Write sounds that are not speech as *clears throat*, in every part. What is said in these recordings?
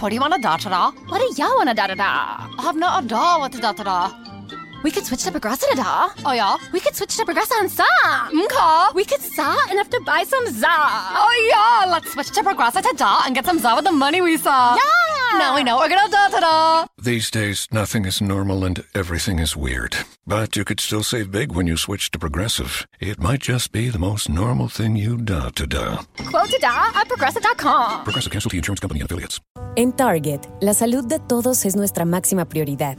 What do you want to da da da? What do y'all wanna da da da? I have no da what to da da da. We could switch to Progressa da da. Oh yeah? We could switch to Progressa and sa. Mka? We could sa enough to buy some za. Oh yeah, let's switch to Progressa to da and get some za with the money we saw. Yeah. Now we know we're gonna da da da. These days, nothing is normal and everything is weird. But you could still save big when you switch to Progressive. It might just be the most normal thing you da to da. Quote to da at progressive.com. Progressive Casualty Insurance Company and affiliates. En Target, la salud de todos es nuestra máxima prioridad.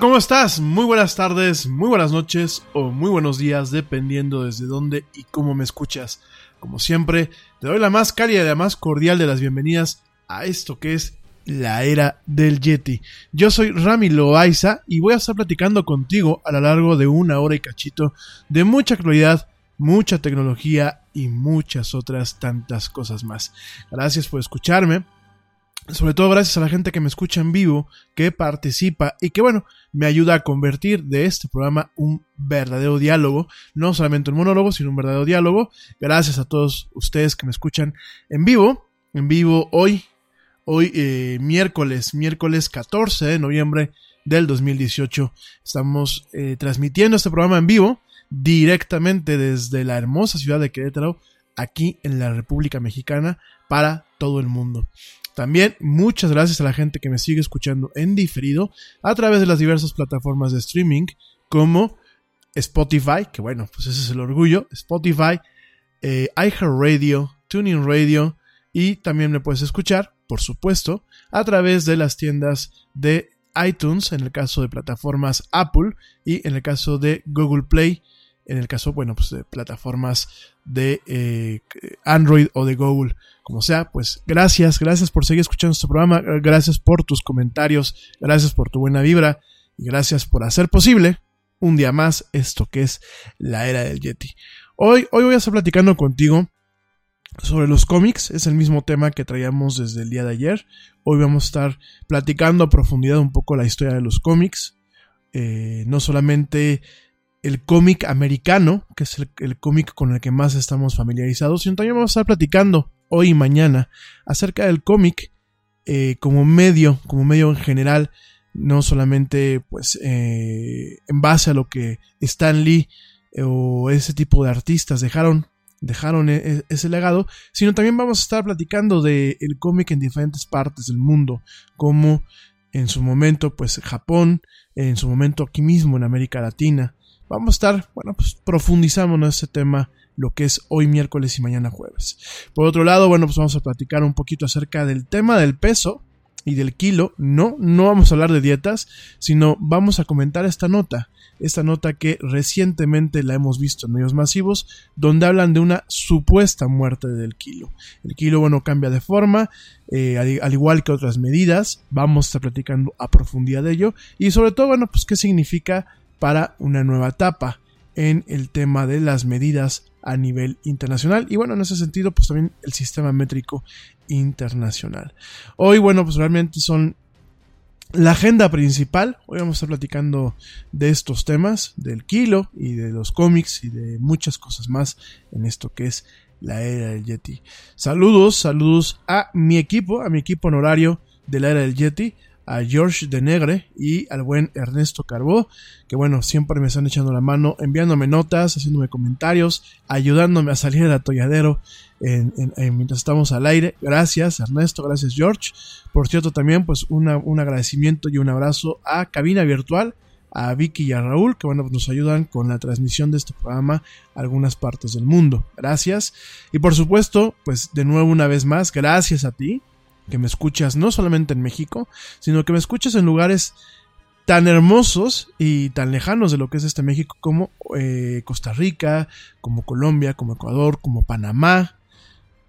¿Cómo estás? Muy buenas tardes, muy buenas noches o muy buenos días, dependiendo desde dónde y cómo me escuchas. Como siempre, te doy la más cálida y la más cordial de las bienvenidas a esto que es la era del Yeti. Yo soy Rami Loaiza y voy a estar platicando contigo a lo largo de una hora y cachito de mucha actualidad, mucha tecnología y muchas otras tantas cosas más. Gracias por escucharme. Sobre todo gracias a la gente que me escucha en vivo, que participa y que bueno, me ayuda a convertir de este programa un verdadero diálogo, no solamente un monólogo, sino un verdadero diálogo. Gracias a todos ustedes que me escuchan en vivo, en vivo hoy, hoy eh, miércoles, miércoles 14 de noviembre del 2018. Estamos eh, transmitiendo este programa en vivo directamente desde la hermosa ciudad de Querétaro, aquí en la República Mexicana, para todo el mundo. También muchas gracias a la gente que me sigue escuchando en diferido a través de las diversas plataformas de streaming como Spotify, que bueno, pues ese es el orgullo, Spotify, eh, iHeartRadio, Tuning Radio y también me puedes escuchar, por supuesto, a través de las tiendas de iTunes, en el caso de plataformas Apple y en el caso de Google Play, en el caso, bueno, pues de plataformas de eh, Android o de Google, como sea, pues gracias, gracias por seguir escuchando este programa, gracias por tus comentarios, gracias por tu buena vibra y gracias por hacer posible un día más esto que es la era del Yeti. Hoy, hoy voy a estar platicando contigo sobre los cómics, es el mismo tema que traíamos desde el día de ayer. Hoy vamos a estar platicando a profundidad un poco la historia de los cómics, eh, no solamente el cómic americano, que es el, cómic con el que más estamos familiarizados, sino también vamos a estar platicando hoy y mañana acerca del cómic eh, como medio, como medio en general, no solamente pues eh, en base a lo que Stan Lee eh, o ese tipo de artistas dejaron dejaron e, e, ese legado, sino también vamos a estar platicando del el cómic en diferentes partes del mundo, como en su momento pues Japón, en su momento aquí mismo en América Latina, vamos a estar, bueno, pues profundizando en este tema lo que es hoy miércoles y mañana jueves. Por otro lado, bueno, pues vamos a platicar un poquito acerca del tema del peso y del kilo. No, no vamos a hablar de dietas, sino vamos a comentar esta nota. Esta nota que recientemente la hemos visto en medios masivos, donde hablan de una supuesta muerte del kilo. El kilo, bueno, cambia de forma, eh, al, al, igual que otras medidas. Vamos a estar platicando a profundidad de ello. Y sobre todo, bueno, pues qué significa para una nueva etapa en el tema de las medidas a nivel internacional. Y bueno en ese sentido pues también el sistema métrico internacional. Hoy bueno pues realmente son la agenda principal. Hoy vamos a estar platicando de estos temas del kilo y de los cómics y de muchas cosas más en esto que es la era del Yeti. Saludos saludos a mi equipo a mi equipo honorario de la era del Yeti a George de Negre y al buen Ernesto Carbó, que bueno, siempre me están echando la mano, enviándome notas, haciéndome comentarios, ayudándome a salir del atolladero en, mientras estamos al aire. Gracias Ernesto, gracias George. Por cierto, también pues un agradecimiento y un abrazo a Cabina Virtual, a Vicky y a Raúl, que bueno, nos ayudan con la transmisión de este programa a algunas partes del mundo. Gracias. Y por supuesto, pues de nuevo una vez más, gracias a ti que me escuchas no solamente en México, sino que me escuchas en lugares tan hermosos y tan lejanos de lo que es este México como eh, Costa Rica, como Colombia, como Ecuador, como Panamá,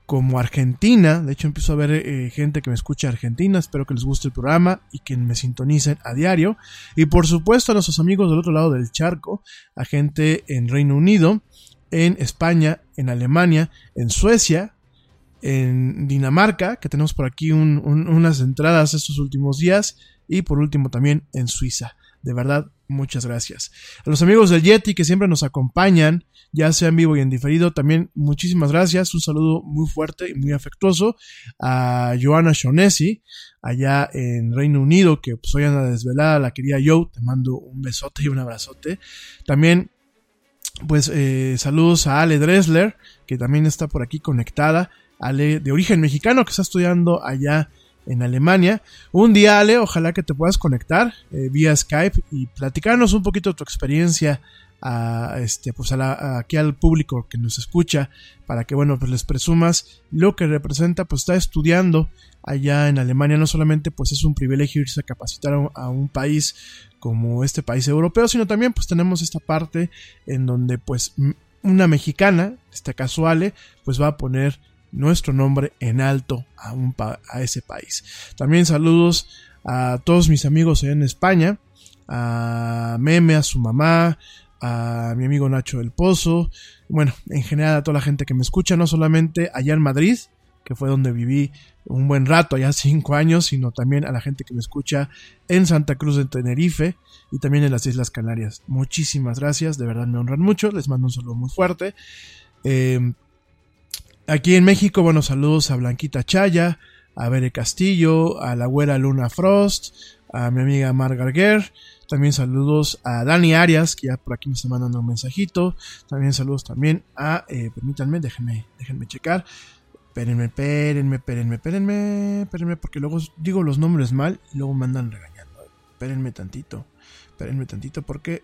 como Argentina. De hecho, empiezo a ver eh, gente que me escucha Argentina. Espero que les guste el programa y que me sintonicen a diario. Y por supuesto a nuestros amigos del otro lado del charco, a gente en Reino Unido, en España, en Alemania, en Suecia, en Dinamarca, que tenemos por aquí unas entradas estos últimos días, y por último también en Suiza. De verdad, muchas gracias. A los amigos del Yeti que siempre nos acompañan, ya sea en vivo y en diferido, también muchísimas gracias. Un saludo muy fuerte y muy afectuoso a Joana Shonesi, allá en Reino Unido, que pues hoy anda desvelada, la querida Joe, te mando un besote y un abrazote. También, pues, eh, saludos a Ale Dressler, que también está por aquí conectada. Ale de origen mexicano que está estudiando allá en Alemania. Un día, Ale, ojalá que te puedas conectar eh, vía Skype y platicarnos un poquito de tu experiencia este pues a la, aquí al público que nos escucha para que bueno pues les presumas lo que representa pues está estudiando allá en Alemania no solamente pues es un privilegio irse a capacitar a un, país como este país europeo sino también pues tenemos esta parte en donde pues una mexicana este caso Ale pues va a poner nuestro nombre en alto a, un a ese país también saludos a todos mis amigos en España a Meme, a su mamá, a mi amigo Nacho del Pozo, bueno, en general a toda la gente que me escucha, no solamente allá en Madrid, que fue donde viví un buen rato, allá cinco años, sino también a la gente que me escucha en Santa Cruz de Tenerife y también en las Islas Canarias. Muchísimas gracias, de verdad me honran mucho, les mando un saludo muy fuerte. Em, aquí en México, bueno, saludos a Blanquita Chaya, a Bere Castillo, a la güera Luna Frost, a mi amiga Margar Guerre, también saludos a Dani Arias, que ya por aquí me está mandando un mensajito. También saludos también a, eh, permítanme, déjenme, déjenme checar. Espérenme, espérenme, espérenme, espérenme, espérenme, porque luego digo los nombres mal y luego me andan regañando. Espérenme tantito, espérenme tantito, porque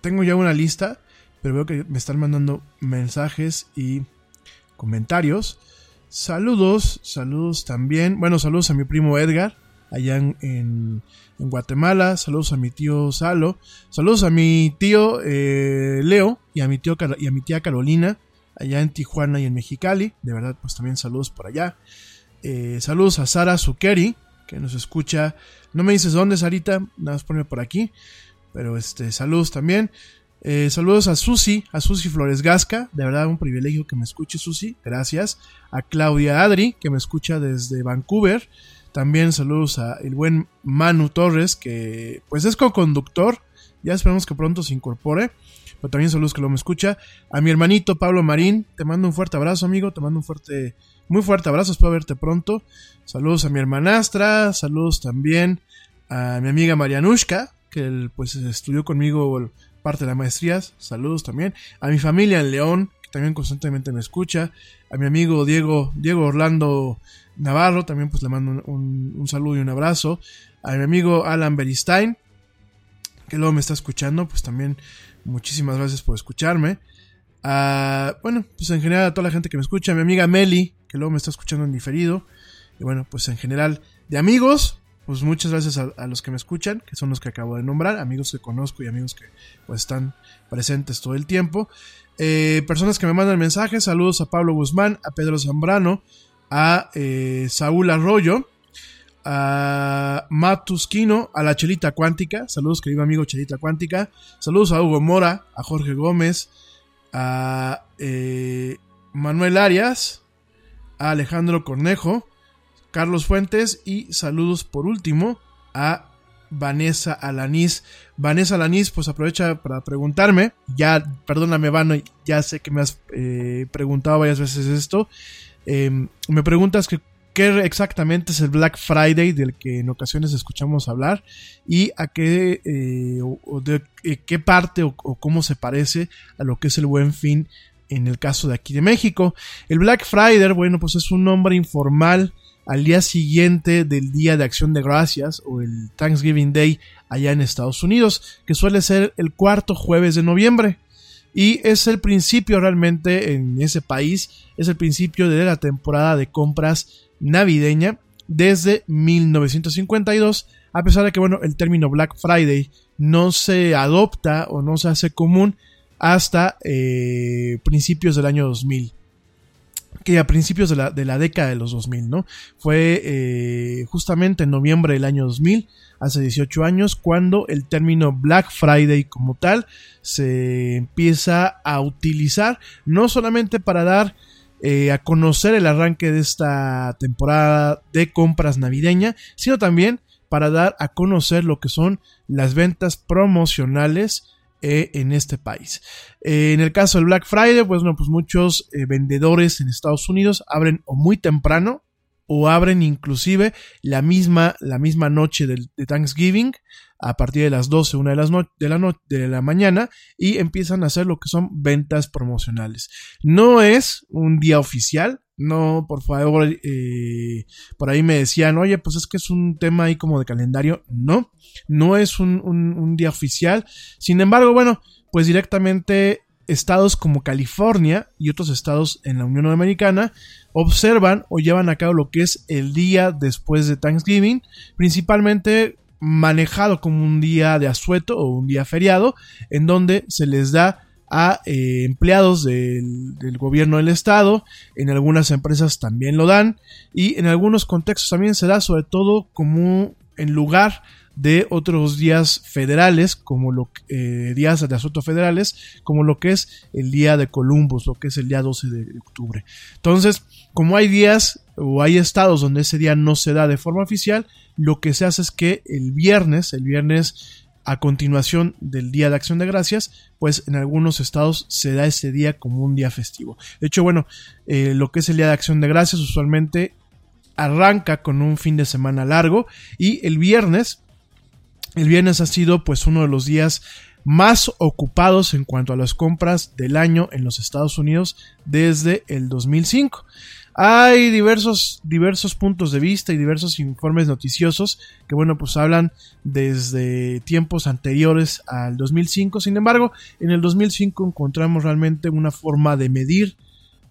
tengo ya una lista, pero veo que me están mandando mensajes y comentarios. Saludos, saludos también. Bueno, saludos a mi primo Edgar, allá en en Guatemala. Saludos a mi tío Salo. Saludos a mi tío eh, Leo y a mi, tío, y a mi tía Carolina, allá en Tijuana y en Mexicali. De verdad, pues también saludos por allá. Eh, saludos a Sara Zuccheri, que nos escucha. No me dices dónde, Sarita, nada más ponme por aquí. Pero este, saludos también. Eh, saludos a Susi, a Susi Flores Gasca, de verdad un privilegio que me escuche Susi, gracias. A Claudia Adri, que me escucha desde Vancouver. También saludos a el buen Manu Torres, que pues es co-conductor. Ya esperamos que pronto se incorpore. Pero también saludos que lo me escucha. A mi hermanito Pablo Marín, te mando un fuerte abrazo, amigo. Te mando un fuerte, muy fuerte abrazo. Espero verte pronto. Saludos a mi hermanastra. Saludos también a mi amiga Marianushka, que pues estudió conmigo parte de las maestrías. Saludos también. A mi familia en León, que también constantemente me escucha. A mi amigo Diego, Diego Orlando Navarro, también pues le mando un, saludo y un abrazo. A mi amigo Alan Beristain, que luego me está escuchando, pues también muchísimas gracias por escucharme. bueno, pues en general a toda la gente que me escucha, a mi amiga Meli, que luego me está escuchando en diferido. Y bueno, pues en general de amigos, pues muchas gracias a, los que me escuchan, que son los que acabo de nombrar, amigos que conozco y amigos que pues están presentes todo el tiempo. Eh, personas que me mandan mensajes, saludos a Pablo Guzmán, a Pedro Zambrano, a eh, Saúl Arroyo, a Matusquino, a la Chelita Cuántica, saludos querido amigo Chelita Cuántica, saludos a Hugo Mora, a Jorge Gómez, a eh, Manuel Arias, a Alejandro Cornejo, Carlos Fuentes y saludos por último a Vanessa Alanís. Vanessa Alanís, pues aprovecha para preguntarme, ya, perdóname, Vano, ya sé que me has eh, preguntado varias veces esto, Em, me preguntas que, qué exactamente es el Black Friday del que en ocasiones escuchamos hablar y a qué, eh, o, de eh, qué parte o, cómo se parece a lo que es el buen fin en el caso de aquí de México. El Black Friday, bueno, pues es un nombre informal al día siguiente del Día de Acción de Gracias o el Thanksgiving Day allá en Estados Unidos, que suele ser el cuarto jueves de noviembre. Y es el principio realmente en ese país, es el principio de la temporada de compras navideña desde 1952, a pesar de que bueno, el término Black Friday no se adopta o no se hace común hasta eh, principios del año 2000 que a principios de la, de la, década de los 2000, ¿no? Fue eh, justamente en noviembre del año 2000 hace 18 años, cuando el término Black Friday como tal se empieza a utilizar no solamente para dar eh, a conocer el arranque de esta temporada de compras navideña, sino también para dar a conocer lo que son las ventas promocionales eh, en este país. Eh, en el caso del Black Friday, pues, no, pues muchos vendedores en Estados Unidos abren o muy temprano, o abren inclusive la misma, la misma noche de, Thanksgiving a partir de las 12, una de, las de, la de la mañana y empiezan a hacer lo que son ventas promocionales. No es un día oficial, no, por favor, eh, por ahí me decían, oye, pues es que es un tema ahí como de calendario. No, no es un, un día oficial. Sin embargo, bueno, pues directamente estados como California y otros estados en la Unión Americana observan o llevan a cabo lo que es el día después de Thanksgiving, principalmente manejado como un día de asueto o un día feriado, en donde se les da a eh, empleados del, gobierno del estado, en algunas empresas también lo dan y en algunos contextos también se da sobre todo como en lugar de otros días federales, como lo eh, días de asuntos federales, como lo que es el día de Columbus, lo que es el día 12 de octubre. Entonces, como hay días o hay estados donde ese día no se da de forma oficial, lo que se hace es que el viernes, el viernes a continuación del Día de Acción de Gracias, pues en algunos estados se da ese día como un día festivo. De hecho, bueno, eh, lo que es el Día de Acción de Gracias usualmente arranca con un fin de semana largo y el viernes, el viernes ha sido pues uno de los días más ocupados en cuanto a las compras del año en los Estados Unidos desde el 2005. Hay diversos, diversos puntos de vista y diversos informes noticiosos que, bueno, pues hablan desde tiempos anteriores al 2005. Sin embargo, en el 2005 encontramos realmente una forma de medir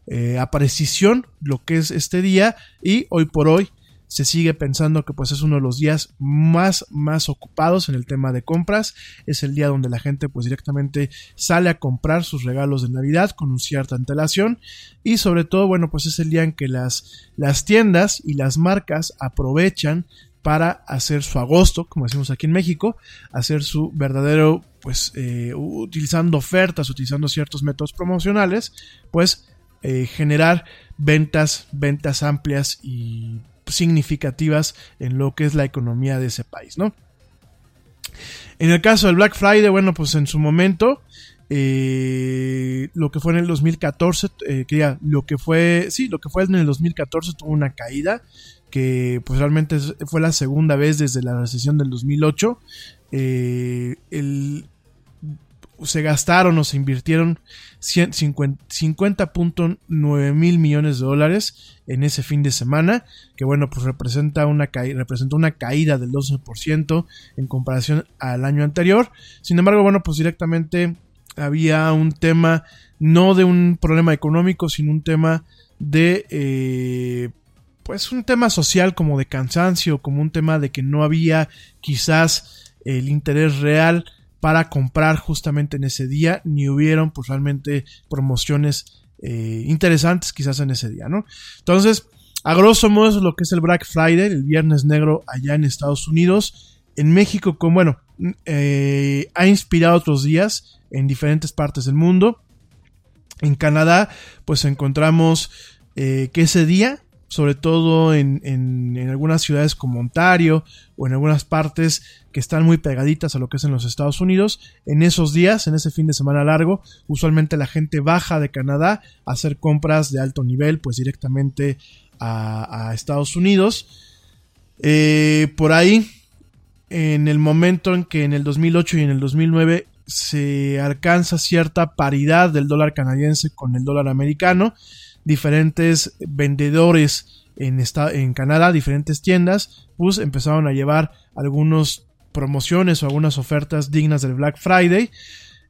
eh, a precisión lo que es este día y hoy por hoy se sigue pensando que pues es uno de los días más más ocupados en el tema de compras. Es el día donde la gente pues directamente sale a comprar sus regalos de navidad con cierta antelación. Y sobre todo bueno pues es el día en que las las tiendas y las marcas aprovechan para hacer su agosto, como decimos aquí en México, hacer su verdadero, pues, eh, utilizando ofertas, utilizando ciertos métodos promocionales, pues, eh, generar ventas, ventas amplias y significativas en lo que es la economía de ese país, ¿no? En el caso del Black Friday, bueno, pues en su momento, eh, lo que fue en el 2014, eh, que lo que fue, sí, lo que fue en el 2014 tuvo una caída, que pues realmente fue la segunda vez desde la recesión del 2008. Eh, el, se gastaron o se invirtieron 50.9 mil millones de dólares en ese fin de semana, que bueno, pues representa una, representó una caída del 12% en comparación al año anterior. Sin embargo, bueno, pues directamente había un tema no de un problema económico, sino un tema de... Eh, pues un tema social como de cansancio, como un tema de que no había quizás el interés real para comprar justamente en ese día, ni hubieron pues realmente promociones eh, interesantes quizás en ese día, ¿no? Entonces, a grosso modo es lo que es el Black Friday, el viernes negro allá en Estados Unidos. En México, como bueno, eh, ha inspirado otros días en diferentes partes del mundo. En Canadá, pues encontramos eh, que ese día sobre todo en, en, algunas ciudades como Ontario o en algunas partes que están muy pegaditas a lo que es en los Estados Unidos. En esos días, en ese fin de semana largo, usualmente la gente baja de Canadá a hacer compras de alto nivel, pues directamente a, a Estados Unidos. Eh, por ahí, en el momento en que en el 2008 y en el 2009 se alcanza cierta paridad del dólar canadiense con el dólar americano, diferentes vendedores en, esta, en Canadá, diferentes tiendas, pues empezaron a llevar algunas promociones o algunas ofertas dignas del Black Friday,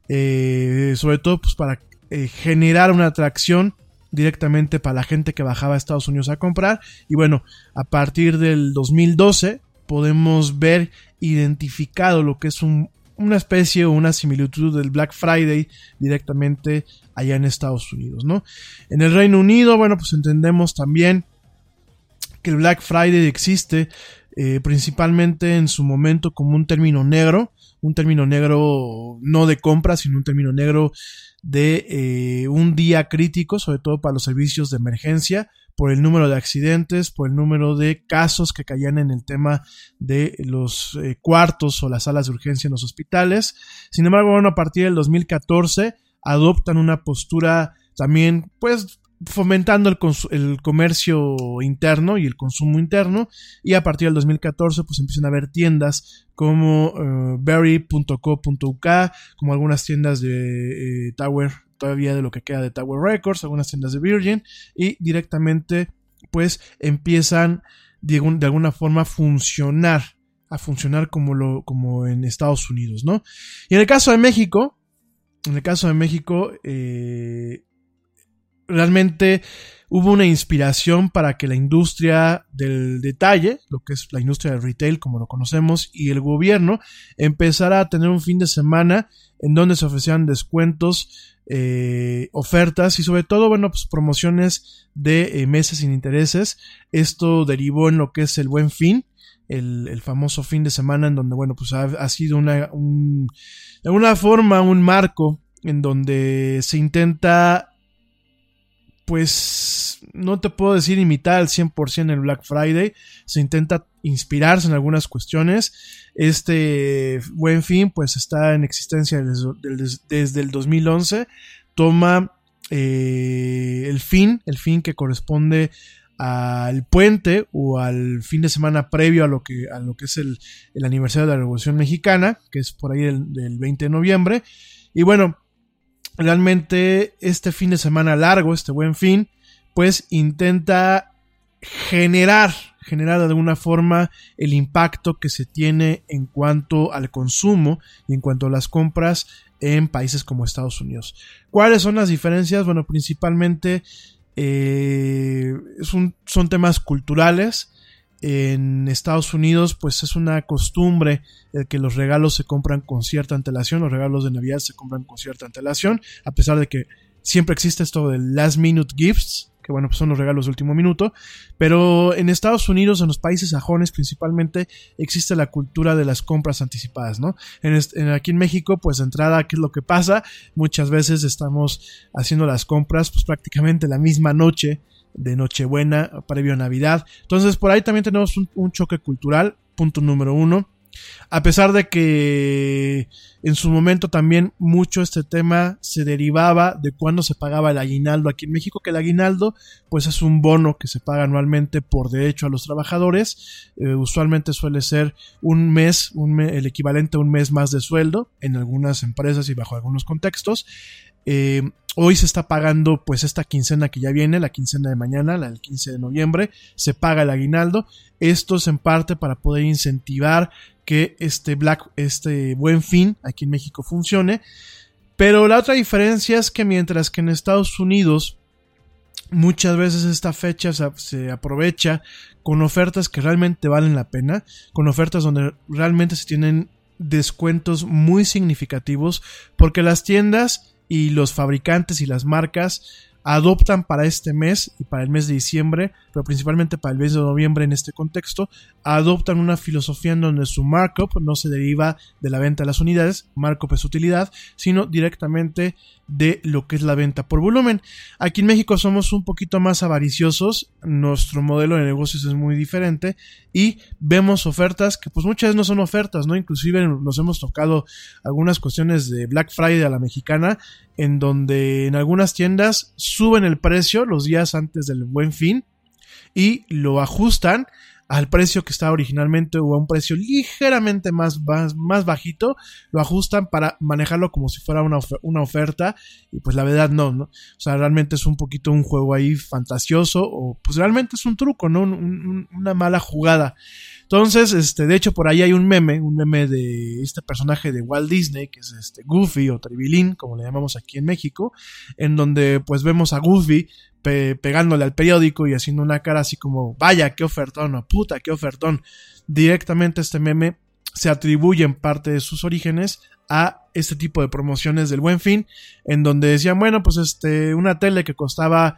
eh, sobre todo pues para eh, generar una atracción directamente para la gente que bajaba a Estados Unidos a comprar. Y bueno, a partir del 2012 podemos ver identificado lo que es un, una especie o una similitud del Black Friday directamente allá en Estados Unidos, ¿no? En el Reino Unido, bueno, pues entendemos también que el Black Friday existe eh, principalmente en su momento como un término negro, un término negro no de compra, sino un término negro de eh, un día crítico, sobre todo para los servicios de emergencia, por el número de accidentes, por el número de casos que caían en el tema de los eh, cuartos o las salas de urgencia en los hospitales. Sin embargo, bueno, a partir del 2014 adoptan una postura también, pues, fomentando el, comercio interno y el consumo interno y a partir del 2014 pues empiezan a haber tiendas como uh, berry.co.uk como algunas tiendas de eh, Tower todavía de lo que queda de Tower Records, algunas tiendas de Virgin y directamente pues empiezan de, de alguna forma a funcionar, a funcionar como, lo, como en Estados Unidos, ¿no? Y en el caso de México, en el caso de México, eh, realmente hubo una inspiración para que la industria del detalle, lo que es la industria del retail como lo conocemos, y el gobierno empezara a tener un fin de semana en donde se ofrecían descuentos, eh, ofertas y sobre todo, bueno, pues promociones de eh, meses sin intereses. Esto derivó en lo que es el buen fin, el, famoso fin de semana en donde, bueno, pues ha, sido una, un, de alguna forma un marco en donde se intenta pues no te puedo decir imitar al 100% el Black Friday, se intenta inspirarse en algunas cuestiones. Este buen fin pues está en existencia desde, el 2011, toma eh, el fin, el fin que corresponde al puente o al fin de semana previo a lo que, a lo que es el, aniversario de la Revolución Mexicana, que es por ahí del, del 20 de noviembre. Y bueno, realmente este fin de semana largo, este buen fin, pues intenta generar, generar de alguna forma el impacto que se tiene en cuanto al consumo y en cuanto a las compras en países como Estados Unidos. ¿Cuáles son las diferencias? Bueno, principalmente eh, son temas culturales, en Estados Unidos pues es una costumbre el que los regalos se compran con cierta antelación, los regalos de Navidad se compran con cierta antelación, a pesar de que siempre existe esto del last minute gifts, que bueno, pues son los regalos de último minuto, pero en Estados Unidos, en los países sajones principalmente, existe la cultura de las compras anticipadas, ¿no? En, aquí en México, pues de entrada, ¿qué es lo que pasa? Muchas veces estamos haciendo las compras, pues prácticamente la misma noche de Nochebuena, previo a Navidad. Entonces, por ahí también tenemos un, choque cultural, punto número uno. A pesar de que en su momento también mucho este tema se derivaba de cuando se pagaba el aguinaldo aquí en México, que el aguinaldo pues es un bono que se paga anualmente por derecho a los trabajadores, eh, usualmente suele ser un mes, un el equivalente a un mes más de sueldo en algunas empresas y bajo algunos contextos. Eh, hoy se está pagando pues esta quincena que ya viene, la quincena de mañana, la del 15 de noviembre, se paga el aguinaldo. Esto es en parte para poder incentivar que este black, este buen fin aquí en México funcione. Pero la otra diferencia es que mientras que en Estados Unidos muchas veces esta fecha se, se, aprovecha con ofertas que realmente valen la pena, con ofertas donde realmente se tienen descuentos muy significativos, porque las tiendas y los fabricantes y las marcas adoptan para este mes y para el mes de diciembre, pero principalmente para el mes de noviembre en este contexto, adoptan una filosofía en donde su markup no se deriva de la venta de las unidades, markup es utilidad, sino directamente de lo que es la venta por volumen. Aquí en México somos un poquito más avariciosos, nuestro modelo de negocios es muy diferente y vemos ofertas que pues muchas veces no son ofertas, ¿no? Inclusive nos hemos tocado algunas cuestiones de Black Friday a la mexicana en donde en algunas tiendas suben el precio los días antes del buen fin y lo ajustan al precio que estaba originalmente o a un precio ligeramente más, más, bajito, lo ajustan para manejarlo como si fuera una, una, oferta y pues la verdad no, ¿no? O sea, realmente es un poquito un juego ahí fantasioso o pues realmente es un truco, ¿no? una mala jugada. Entonces, este, de hecho, por ahí hay un meme, un meme de este personaje de Walt Disney, que es este Goofy o Tribilín, como le llamamos aquí en México, en donde pues vemos a Goofy pegándole al periódico y haciendo una cara así como, vaya, qué ofertón, o puta, qué ofertón. Directamente este meme se atribuye en parte de sus orígenes a este tipo de promociones del buen fin, en donde decían, bueno, pues este, una tele que costaba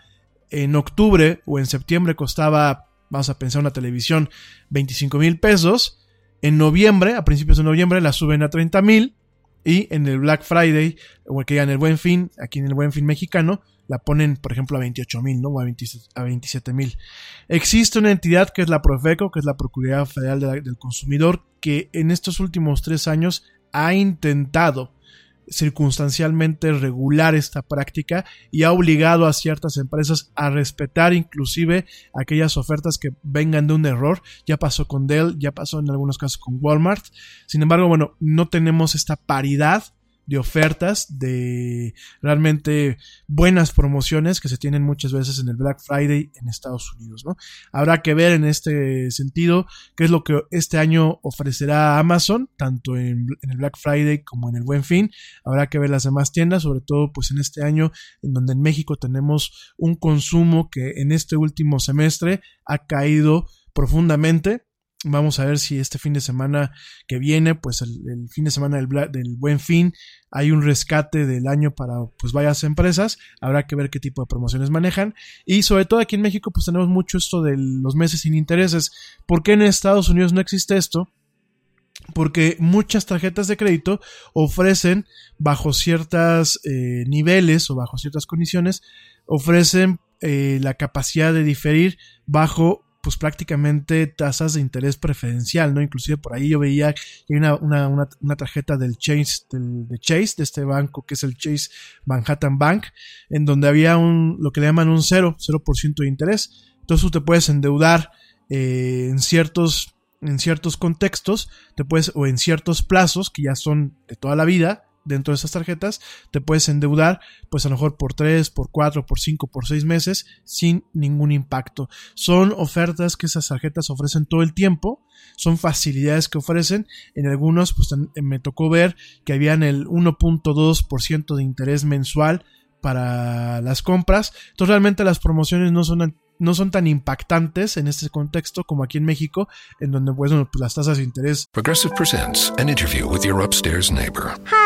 en octubre o en septiembre costaba, vamos a pensar una televisión, 25 mil pesos, en noviembre, a principios de noviembre la suben a 30 mil, y en el Black Friday, o que en el buen fin, aquí en el buen fin mexicano, la ponen, por ejemplo, a 28 mil, ¿no? O a, 27 mil. Existe una entidad que es la Profeco, que es la Procuraduría Federal del Consumidor, que en estos últimos tres años ha intentado circunstancialmente regular esta práctica y ha obligado a ciertas empresas a respetar inclusive aquellas ofertas que vengan de un error. Ya pasó con Dell, ya pasó en algunos casos con Walmart. Sin embargo, bueno, no tenemos esta paridad de ofertas, de realmente buenas promociones que se tienen muchas veces en el Black Friday en Estados Unidos, ¿no? Habrá que ver en este sentido qué es lo que este año ofrecerá Amazon, tanto en, el Black Friday como en el Buen Fin. Habrá que ver las demás tiendas, sobre todo pues en este año en donde en México tenemos un consumo que en este último semestre ha caído profundamente Vamos a ver si este fin de semana que viene, pues el, fin de semana del, del, buen fin, hay un rescate del año para pues varias empresas. Habrá que ver qué tipo de promociones manejan. Y sobre todo aquí en México, pues tenemos mucho esto de los meses sin intereses. ¿Por qué en Estados Unidos no existe esto? Porque muchas tarjetas de crédito ofrecen bajo ciertos eh, niveles o bajo ciertas condiciones, ofrecen eh, la capacidad de diferir bajo pues prácticamente tasas de interés preferencial, ¿no? Inclusive por ahí yo veía que hay una, una, una, tarjeta del Chase, del, de Chase, de este banco que es el Chase Manhattan Bank, en donde había un, lo que le llaman un 0, 0% de interés. Entonces tú te puedes endeudar eh, en ciertos en ciertos contextos, te puedes, o en ciertos plazos que ya son de toda la vida, dentro de esas tarjetas, te puedes endeudar, pues a lo mejor por 3, por 4, por 5, por 6 meses, sin ningún impacto. Son ofertas que esas tarjetas ofrecen todo el tiempo, son facilidades que ofrecen. En algunos, pues me tocó ver que habían el 1.2% de interés mensual para las compras. Entonces realmente las promociones no son no son tan impactantes en este contexto como aquí en México, en donde pues, pues las tasas de interés. Progressive presents an interview with your upstairs neighbor. Hi,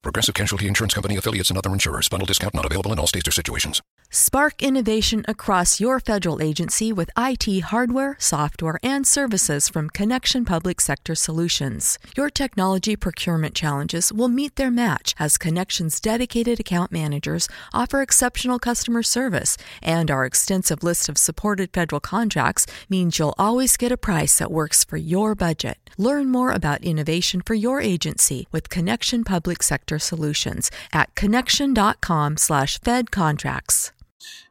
Progressive Casualty Insurance Company affiliates and other insurers. Bundle discount not available in all states or situations. Spark innovation across your federal agency with IT hardware, software, and services from Connection Public Sector Solutions. Your technology procurement challenges will meet their match as Connection's dedicated account managers offer exceptional customer service, and our extensive list of supported federal contracts means you'll always get a price that works for your budget. Learn more about innovation for your agency with Connection Public Sector Solutions at connection.com/fedcontracts.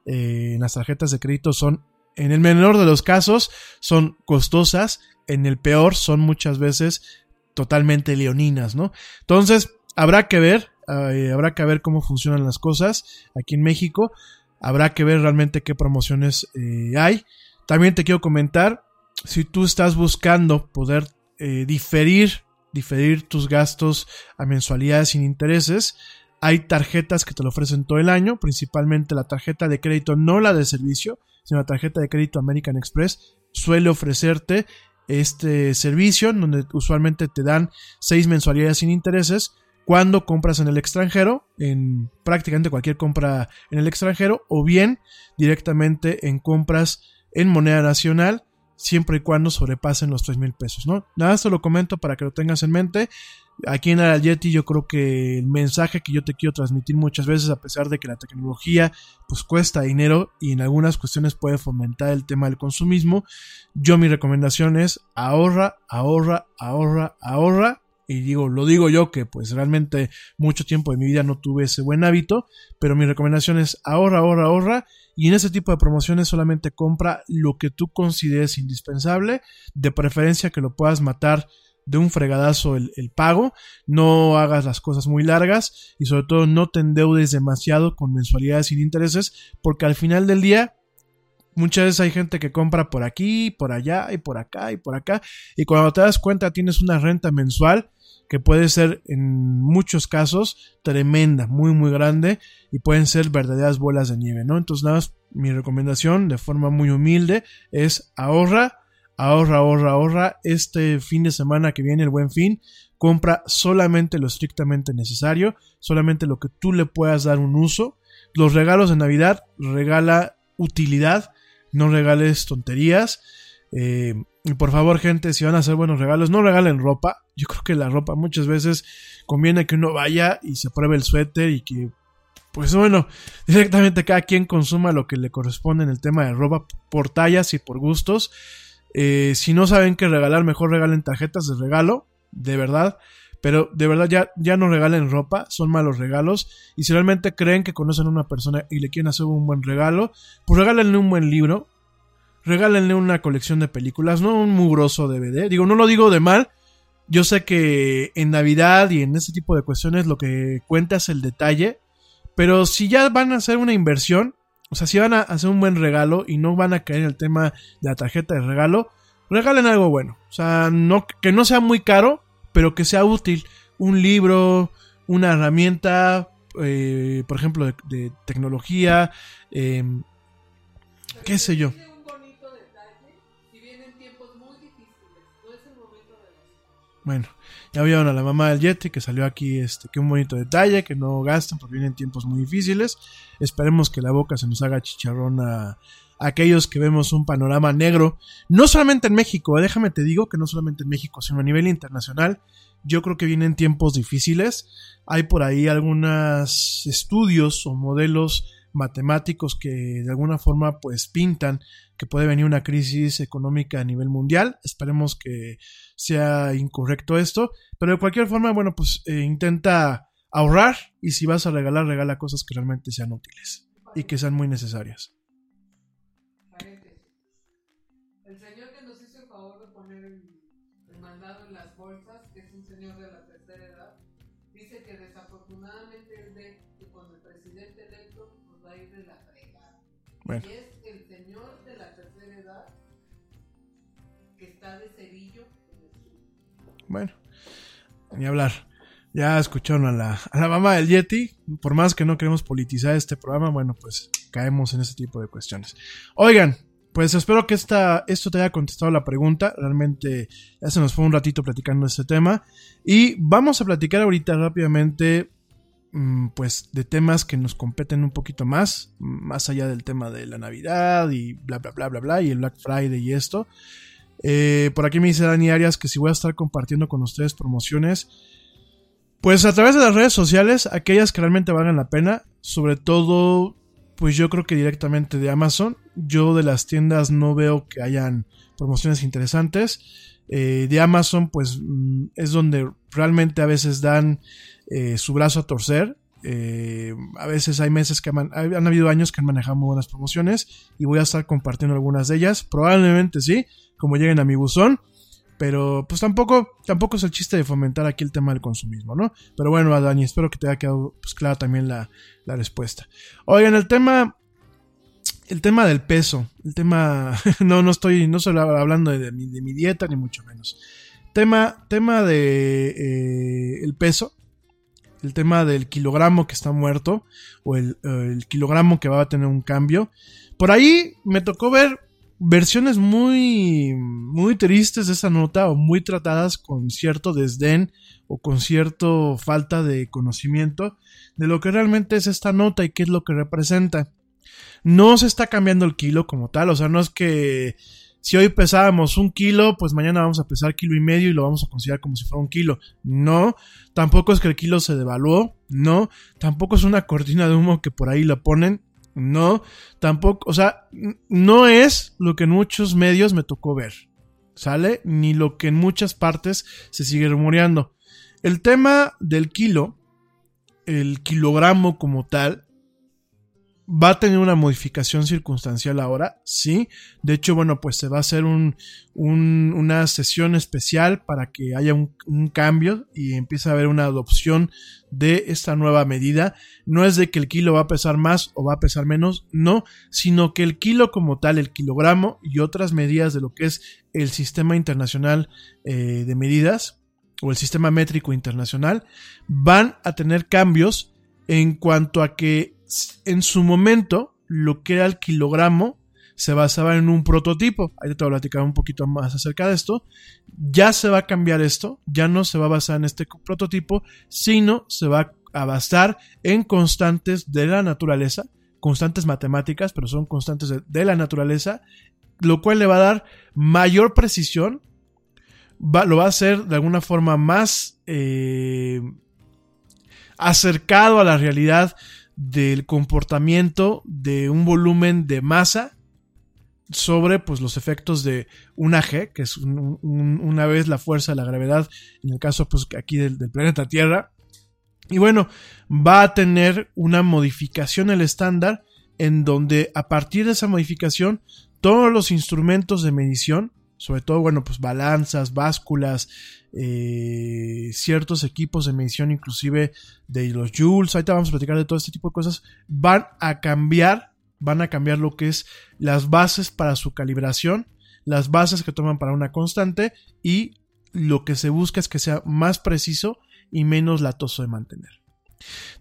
Eh, las tarjetas de crédito son, en el menor de los casos, son costosas, en el peor son muchas veces totalmente leoninas, ¿no? Entonces, habrá que ver, eh, habrá que ver cómo funcionan las cosas aquí en México, habrá que ver realmente qué promociones eh, hay. También te quiero comentar, si tú estás buscando poder diferir, diferir tus gastos a mensualidades sin intereses, hay tarjetas que te lo ofrecen todo el año, principalmente la tarjeta de crédito, no la de servicio, sino la tarjeta de crédito American Express, suele ofrecerte este servicio, donde usualmente te dan seis mensualidades sin intereses. Cuando compras en el extranjero, en prácticamente cualquier compra en el extranjero, o bien directamente en compras en moneda nacional, siempre y cuando sobrepasen los 3 mil pesos, ¿no? Nada, esto lo comento para que lo tengas en mente aquí en el Yeti yo creo que el mensaje que yo te quiero transmitir muchas veces, a pesar de que la tecnología pues cuesta dinero y en algunas cuestiones puede fomentar el tema del consumismo, yo mi recomendación es ahorra, ahorra, ahorra, ahorra. Y digo, lo digo yo que pues realmente mucho tiempo de mi vida no tuve ese buen hábito, pero mi recomendación es ahorra, ahorra, ahorra y en ese tipo de promociones solamente compra lo que tú consideres indispensable, de preferencia que lo puedas matar de un fregadazo el, pago, no hagas las cosas muy largas y sobre todo no te endeudes demasiado con mensualidades sin intereses porque al final del día muchas veces hay gente que compra por aquí, por allá y por acá y por acá y cuando te das cuenta tienes una renta mensual que puede ser en muchos casos tremenda, muy muy grande y pueden ser verdaderas bolas de nieve, ¿no? Entonces nada más mi recomendación de forma muy humilde es ahorra ahorra, ahorra, ahorra. Este fin de semana que viene el buen fin, compra solamente lo estrictamente necesario, solamente lo que tú le puedas dar un uso. Los regalos de Navidad, regala utilidad, no regales tonterías. Eh, y por favor, gente, si van a hacer buenos regalos, no regalen ropa. Yo creo que la ropa muchas veces conviene que uno vaya y se pruebe el suéter y que pues bueno, *laughs* directamente cada quien consuma lo que le corresponde en el tema de ropa por tallas y por gustos. Eh, si no saben qué regalar, mejor regalen tarjetas de regalo, de verdad. Pero de verdad ya, ya no regalen ropa, son malos regalos. Y si realmente creen que conocen a una persona y le quieren hacer un buen regalo, pues regálenle un buen libro, regálenle una colección de películas, no un mugroso DVD. Digo, no lo digo de mal. Yo sé que en Navidad y en este tipo de cuestiones lo que cuenta es el detalle. Pero si ya van a hacer una inversión, o sea, si van a hacer un buen regalo y no van a caer en el tema de la tarjeta de regalo, regalen algo bueno. O sea, no, que no sea muy caro, pero que sea útil. Un libro, una herramienta, eh, por ejemplo, de, tecnología, eh, qué sé yo. Bueno, ya vieron a la mamá del Yeti que salió aquí, este, que un bonito detalle, que no gasten porque vienen tiempos muy difíciles. Esperemos que la boca se nos haga chicharrón a, a aquellos que vemos un panorama negro, no solamente en México, eh, déjame te digo que no solamente en México, sino a nivel internacional. Yo creo que vienen tiempos difíciles. Hay por ahí algunos estudios o modelos matemáticos que de alguna forma pues pintan que puede venir una crisis económica a nivel mundial. Esperemos que sea incorrecto esto, pero de cualquier forma, bueno, pues eh, intenta ahorrar y si vas a regalar, regala cosas que realmente sean útiles y que sean muy necesarias. El señor que nos hizo el favor de poner el, mandado en las bolsas, que es un señor de la tercera edad, dice que desafortunadamente él ve que con el presidente electo nos va a ir de la fregada. Bueno. Y es Bueno, ni hablar. Ya escucharon a la, a la mamá del Yeti. Por más que no queremos politizar este programa, bueno, pues caemos en ese tipo de cuestiones. Oigan, pues espero que esta, esto te haya contestado la pregunta. Realmente ya se nos fue un ratito platicando este tema. Y vamos a platicar ahorita rápidamente, mm, pues, de temas que nos competen un poquito más. Más allá del tema de la Navidad y bla, bla, bla, bla, bla. Y el Black Friday y esto. Eh, por aquí me dice Dani Arias que si voy a estar compartiendo con ustedes promociones. Pues a través de las redes sociales, aquellas que realmente valgan la pena. Sobre todo, pues yo creo que directamente de Amazon. Yo de las tiendas no veo que hayan promociones interesantes. Eh, de Amazon, pues mm, es donde realmente a veces dan eh, su brazo a torcer. Eh, a veces hay meses que man- han habido años que han manejado muy buenas promociones y voy a estar compartiendo algunas de ellas. Probablemente sí, como lleguen a mi buzón. Pero pues tampoco, tampoco es el chiste de fomentar aquí el tema del consumismo, ¿no? Pero bueno, Dani, espero que te haya quedado pues, clara también la, la respuesta. Oigan, el tema. El tema del peso. El tema. *laughs* No, no estoy. No estoy hablando de, de mi, de mi dieta, ni mucho menos. Tema. Tema de. eh, el peso. El tema del kilogramo que está muerto. O el, eh, el kilogramo que va a tener un cambio. Por ahí me tocó ver versiones muy, muy tristes de esa nota o muy tratadas con cierto desdén o con cierto falta de conocimiento de lo que realmente es esta nota y qué es lo que representa. No se está cambiando el kilo como tal, o sea, no es que si hoy pesábamos un kilo, pues mañana vamos a pesar kilo y medio y lo vamos a considerar como si fuera un kilo. No, tampoco es que el kilo se devaluó, no, tampoco es una cortina de humo que por ahí la ponen, no, tampoco, o sea, no es lo que en muchos medios me tocó ver, ¿sale? Ni lo que en muchas partes se sigue rumoreando. El tema del kilo, el kilogramo como tal, va a tener una modificación circunstancial ahora, sí. De hecho, bueno, pues se va a hacer un, un- una sesión especial para que haya un, un cambio y empiece a haber una adopción de esta nueva medida. No es de que el kilo va a pesar más o va a pesar menos, no, sino que el kilo como tal, el kilogramo y otras medidas de lo que es el sistema internacional eh, de medidas o el sistema métrico internacional van a tener cambios en cuanto a que en su momento lo que era el kilogramo se basaba en un prototipo. Ahí te voy a platicar un poquito más acerca de esto. Ya se va a cambiar esto, ya no se va a basar en este prototipo, sino se va a basar en constantes de la naturaleza, constantes matemáticas, pero son constantes de, de la naturaleza, lo cual le va a dar mayor precisión, va- lo va a hacer de alguna forma más eh, acercado a la realidad del comportamiento de un volumen de masa sobre pues los efectos de una G, que es una vez la fuerza de la gravedad, en el caso pues aquí del, del, planeta Tierra. Y bueno, va a tener una modificación el estándar en donde a partir de esa modificación todos los instrumentos de medición, sobre todo bueno pues balanzas, básculas, eh, ciertos equipos de medición inclusive de los joules, ahorita vamos a platicar de todo este tipo de cosas, van a cambiar van a cambiar lo que es las bases para su calibración, las bases que toman para una constante y lo que se busca es que sea más preciso y menos latoso de mantener.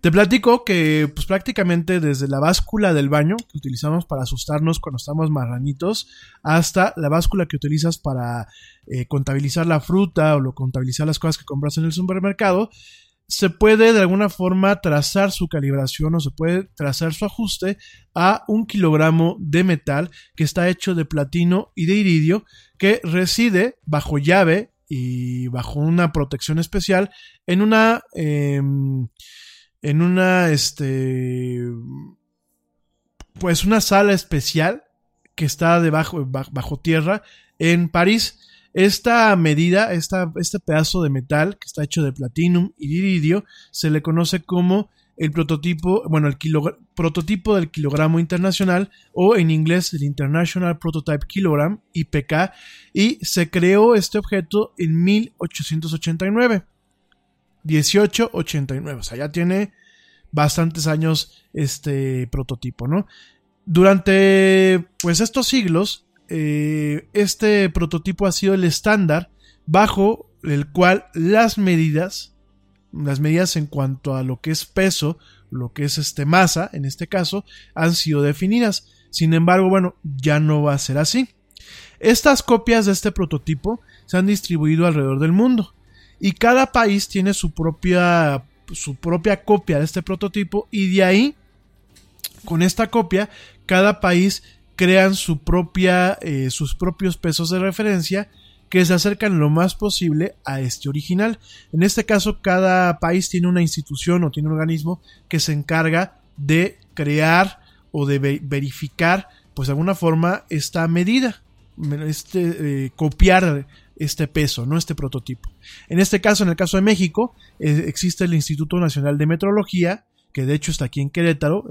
Te platico que pues prácticamente desde la báscula del baño que utilizamos para asustarnos cuando estamos marranitos hasta la báscula que utilizas para eh, contabilizar la fruta o lo contabilizar las cosas que compras en el supermercado, se puede de alguna forma trazar su calibración o se puede trazar su ajuste a un kilogramo de metal que está hecho de platino y de iridio que reside bajo llave y bajo una protección especial en una em, en una este pues una sala especial que está debajo bajo tierra en París esta medida, este pedazo de metal que está hecho de platinum y iridio, se le conoce como el prototipo, bueno, el prototipo del kilogramo internacional o en inglés el International Prototype Kilogram, IPK, y se creó este objeto en 1889. 1889, o sea, ya tiene bastantes años este prototipo, ¿no? Durante pues estos siglos eh, este prototipo ha sido el estándar bajo el cual las medidas, las medidas en cuanto a lo que es peso, lo que es este masa, en este caso, han sido definidas. Sin embargo, bueno, ya no va a ser así. Estas copias de este prototipo se han distribuido alrededor del mundo y cada país tiene su propia su propia copia de este prototipo y de ahí con esta copia cada país crean su propia, eh, sus propios pesos de referencia que se acercan lo más posible a este original. En este caso, cada país tiene una institución o tiene un organismo que se encarga de crear o de verificar, pues de alguna forma, esta medida, este, eh, copiar este peso, no este prototipo. En este caso, en el caso de México, eh, existe el Instituto Nacional de Metrología, que de hecho está aquí en Querétaro,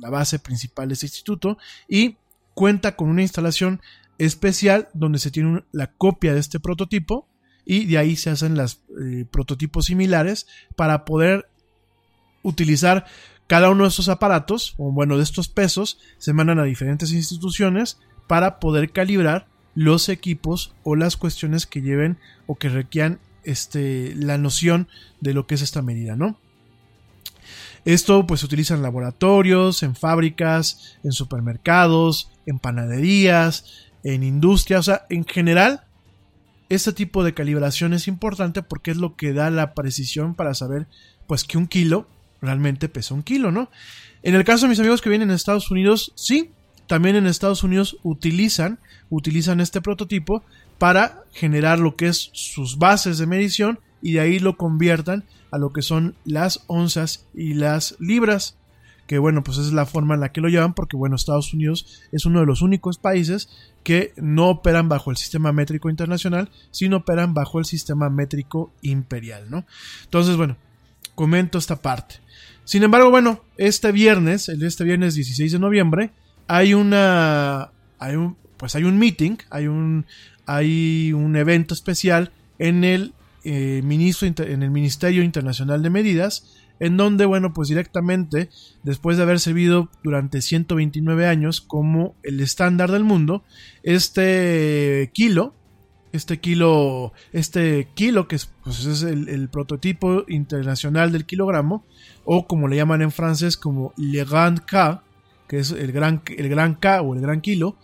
la base principal de este instituto, y cuenta con una instalación especial donde se tiene la copia de este prototipo y de ahí se hacen los eh, prototipos similares para poder utilizar cada uno de estos aparatos, o bueno, de estos pesos, se mandan a diferentes instituciones para poder calibrar los equipos o las cuestiones que lleven o que requieran este, la noción de lo que es esta medida, ¿no? Esto pues se utiliza en laboratorios, en fábricas, en supermercados, en panaderías, en industria, o sea, en general, este tipo de calibración es importante porque es lo que da la precisión para saber pues que un kilo realmente pesa un kilo, ¿no? En el caso de mis amigos que vienen en Estados Unidos, sí, también en Estados Unidos utilizan, utilizan este prototipo para generar lo que es sus bases de medición y de ahí lo conviertan a lo que son las onzas y las libras que bueno pues es la forma en la que lo llevan porque bueno Estados Unidos es uno de los únicos países que no operan bajo el sistema métrico internacional sino operan bajo el sistema métrico imperial no entonces bueno comento esta parte. Sin embargo bueno este viernes el este viernes 16 de noviembre hay una hay un pues hay un meeting hay un hay un evento especial en el eh, en el Ministerio Internacional de Medidas, en donde, bueno, pues directamente, después de haber servido durante 129 años como el estándar del mundo, este kilo, este kilo, este kilo que es, pues es el, prototipo internacional del kilogramo, o como le llaman en francés como Le Grand K, que es el gran, el gran K o el gran kilo,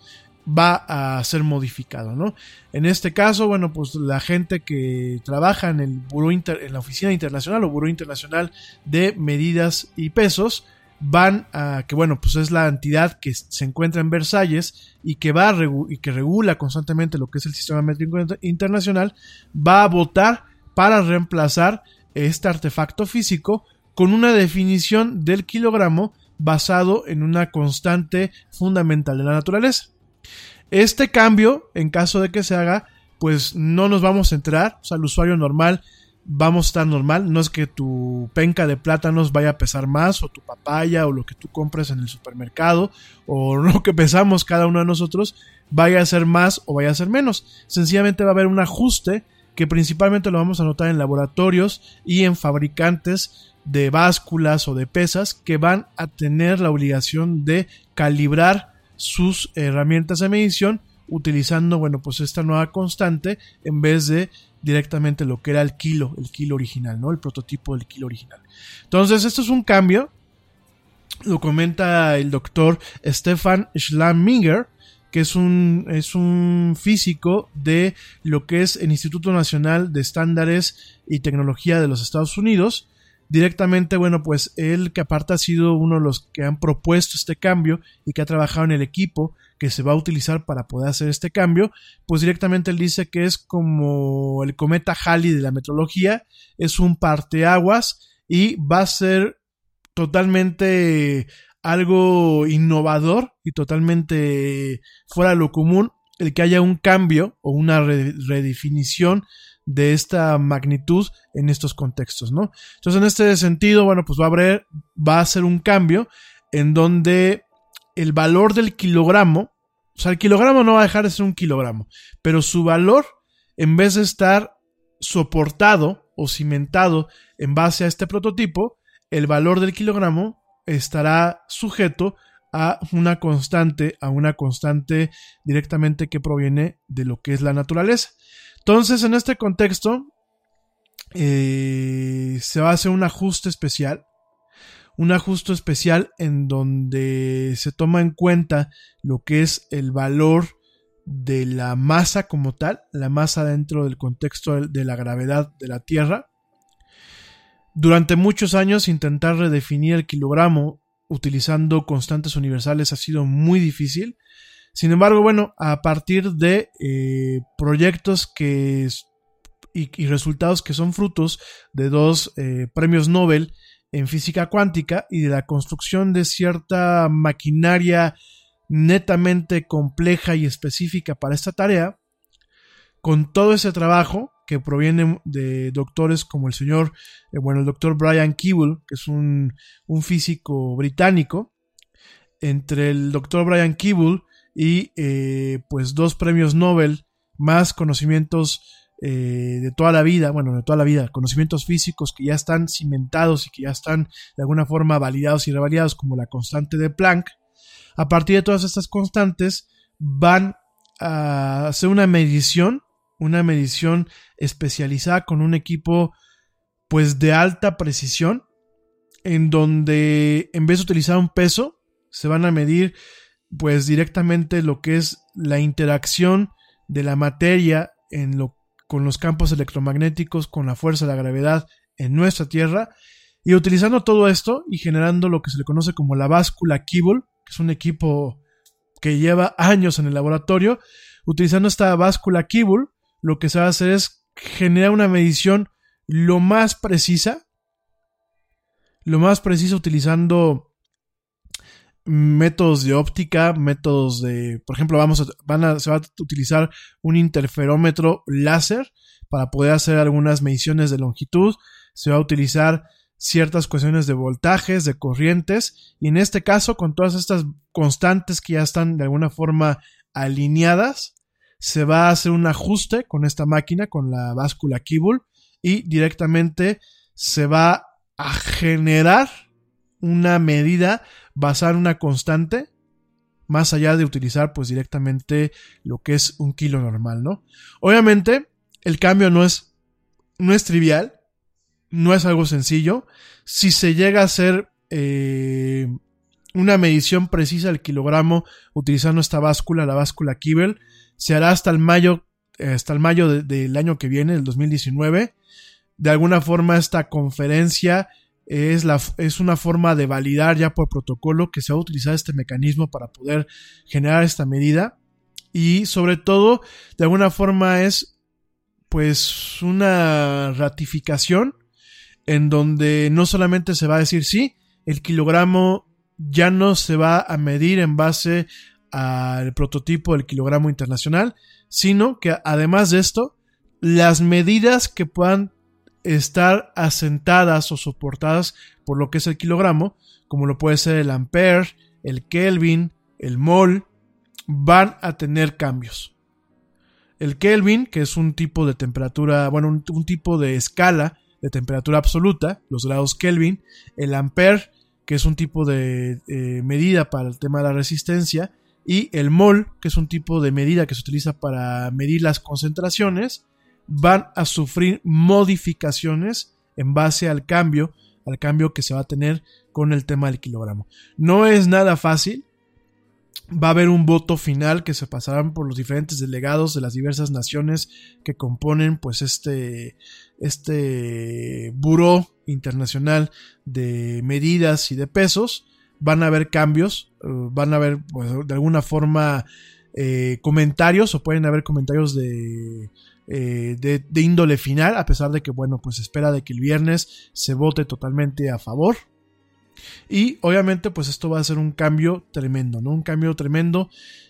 va a ser modificado, ¿no? En este caso, bueno, pues la gente que trabaja en el en la oficina internacional o Buró Internacional de Medidas y Pesos, van a que bueno, pues es la entidad que se encuentra en Versalles y que va y que regula constantemente lo que es el sistema métrico internacional, va a votar para reemplazar este artefacto físico con una definición del kilogramo basado en una constante fundamental de la naturaleza. Este cambio, en caso de que se haga, pues no nos vamos a enterar, o sea, el usuario normal vamos a estar normal, no es que tu penca de plátanos vaya a pesar más, o tu papaya, o lo que tú compres en el supermercado, o *laughs* lo que pesamos cada uno de nosotros, vaya a ser más o vaya a ser menos. Sencillamente va a haber un ajuste que principalmente lo vamos a notar en laboratorios y en fabricantes de básculas o de pesas que van a tener la obligación de calibrar sus herramientas de medición utilizando, bueno, pues esta nueva constante en vez de directamente lo que era el kilo, el kilo original, ¿no? El prototipo del kilo original. Entonces, esto es un cambio, lo comenta el doctor Stefan Schlaminger, que es un, es un físico de lo que es el Instituto Nacional de Estándares y Tecnología de los Estados Unidos. Directamente, bueno, pues él que aparte ha sido uno de los que han propuesto este cambio y que ha trabajado en el equipo que se va a utilizar para poder hacer este cambio, pues directamente él dice que es como el cometa Halley de la metrología, es un parteaguas y va a ser totalmente algo innovador y totalmente fuera de lo común el que haya un cambio o una redefinición de esta magnitud en estos contextos, ¿no? Entonces, en este sentido, bueno, pues va a haber, va a ser un cambio en donde el valor del kilogramo, o sea, el kilogramo no va a dejar de ser un kilogramo, pero su valor, en vez de estar soportado o cimentado en base a este prototipo, el valor del kilogramo estará sujeto a una constante, a una constante directamente que proviene de lo que es la naturaleza. Entonces, en este contexto, eh, se va a hacer un ajuste especial un ajuste especial en donde se toma en cuenta lo que es el valor de la masa como tal, la masa dentro del contexto de la gravedad de la Tierra. Durante muchos años intentar redefinir el kilogramo utilizando constantes universales ha sido muy difícil. Sin embargo, bueno, a partir de eh, proyectos que y, resultados que son frutos de dos eh, premios Nobel en física cuántica y de la construcción de cierta maquinaria netamente compleja y específica para esta tarea, con todo ese trabajo que proviene de doctores como el señor, eh, bueno, el doctor Brian Keeble, que es un, físico británico, entre el doctor Brian Keeble y eh, pues dos premios Nobel, más conocimientos eh, de toda la vida, bueno, de toda la vida, conocimientos físicos que ya están cimentados y que ya están de alguna forma validados y revalidados como la constante de Planck, a partir de todas estas constantes van a hacer una medición, una medición especializada con un equipo pues de alta precisión, en donde en vez de utilizar un peso, se van a medir pues directamente lo que es la interacción de la materia en lo con los campos electromagnéticos, con la fuerza de la gravedad en nuestra Tierra, y utilizando todo esto y generando lo que se le conoce como la báscula Kibble, que es un equipo que lleva años en el laboratorio, utilizando esta báscula Kibble, lo que se va a hacer es generar una medición lo más precisa, lo más precisa utilizando métodos de óptica, métodos de, por ejemplo, vamos a, van a, se va a utilizar un interferómetro láser para poder hacer algunas mediciones de longitud, se va a utilizar ciertas cuestiones de voltajes, de corrientes, y en este caso, con todas estas constantes que ya están de alguna forma alineadas, se va a hacer un ajuste con esta máquina, con la báscula Kibble, y directamente se va a generar una medida basar una constante más allá de utilizar pues directamente lo que es un kilo normal, ¿no? Obviamente el cambio no es, no es trivial, no es algo sencillo. Si se llega a hacer eh, una medición precisa del kilogramo utilizando esta báscula, la báscula Kibel, se hará hasta el mayo, hasta el mayo del año que viene, el 2019. De alguna forma esta conferencia es, la, es una forma de validar ya por protocolo que se va a utilizar este mecanismo para poder generar esta medida. Y sobre todo de alguna forma es pues una ratificación en donde no solamente se va a decir sí, el kilogramo ya no se va a medir en base al prototipo del kilogramo internacional, sino que además de esto, las medidas que puedan estar asentadas o soportadas por lo que es el kilogramo, como lo puede ser el ampere, el kelvin, el mol, van a tener cambios. El Kelvin, que es un tipo de temperatura, bueno, un, tipo de escala de temperatura absoluta, los grados Kelvin, el Ampere, que es un tipo de eh, medida para el tema de la resistencia, y el mol, que es un tipo de medida que se utiliza para medir las concentraciones, van a sufrir modificaciones en base al cambio, al cambio que se va a tener con el tema del kilogramo. No es nada fácil, va a haber un voto final que se pasarán por los diferentes delegados de las diversas naciones que componen pues este este buró internacional de medidas y de pesos van a haber cambios eh, van a haber pues, de alguna forma eh, comentarios o pueden haber comentarios de, eh, de, de índole final a pesar de que bueno pues espera de que el viernes se vote totalmente a favor y obviamente pues esto va a ser un cambio tremendo, ¿no? Un cambio tremendo.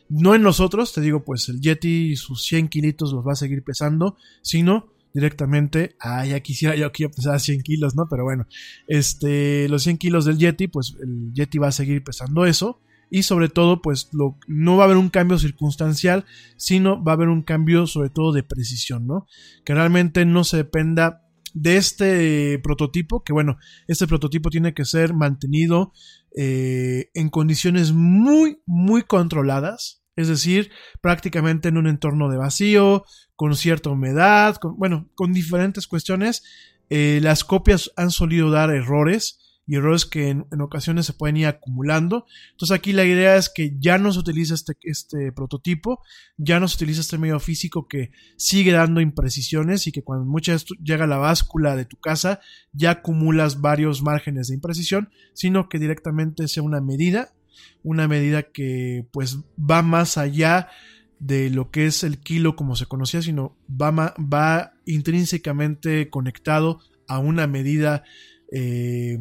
No en nosotros, te digo, pues el Yeti y sus 100 kilitos los va a seguir pesando, sino directamente, ah, ya quisiera yo que yo pesara 100 kilos, ¿no? Pero bueno, este, los 100 kilos del Yeti, pues el Yeti va a seguir pesando eso. Y sobre todo, pues lo, no va a haber un cambio circunstancial, sino va a haber un cambio sobre todo de precisión, ¿no? Que realmente no se dependa de este prototipo, que bueno, este prototipo tiene que ser mantenido eh, en condiciones muy, muy controladas, es decir, prácticamente en un entorno de vacío, con cierta humedad, con, bueno, con diferentes cuestiones. Eh, las copias han solido dar errores, y errores que en, ocasiones se pueden ir acumulando. Entonces aquí la idea es que ya no se utiliza este, este prototipo, ya no se utiliza este medio físico que sigue dando imprecisiones y que cuando muchas llega la báscula de tu casa ya acumulas varios márgenes de imprecisión, sino que directamente sea una medida, una medida que pues va más allá de lo que es el kilo como se conocía, sino va, va intrínsecamente conectado a una medida eh,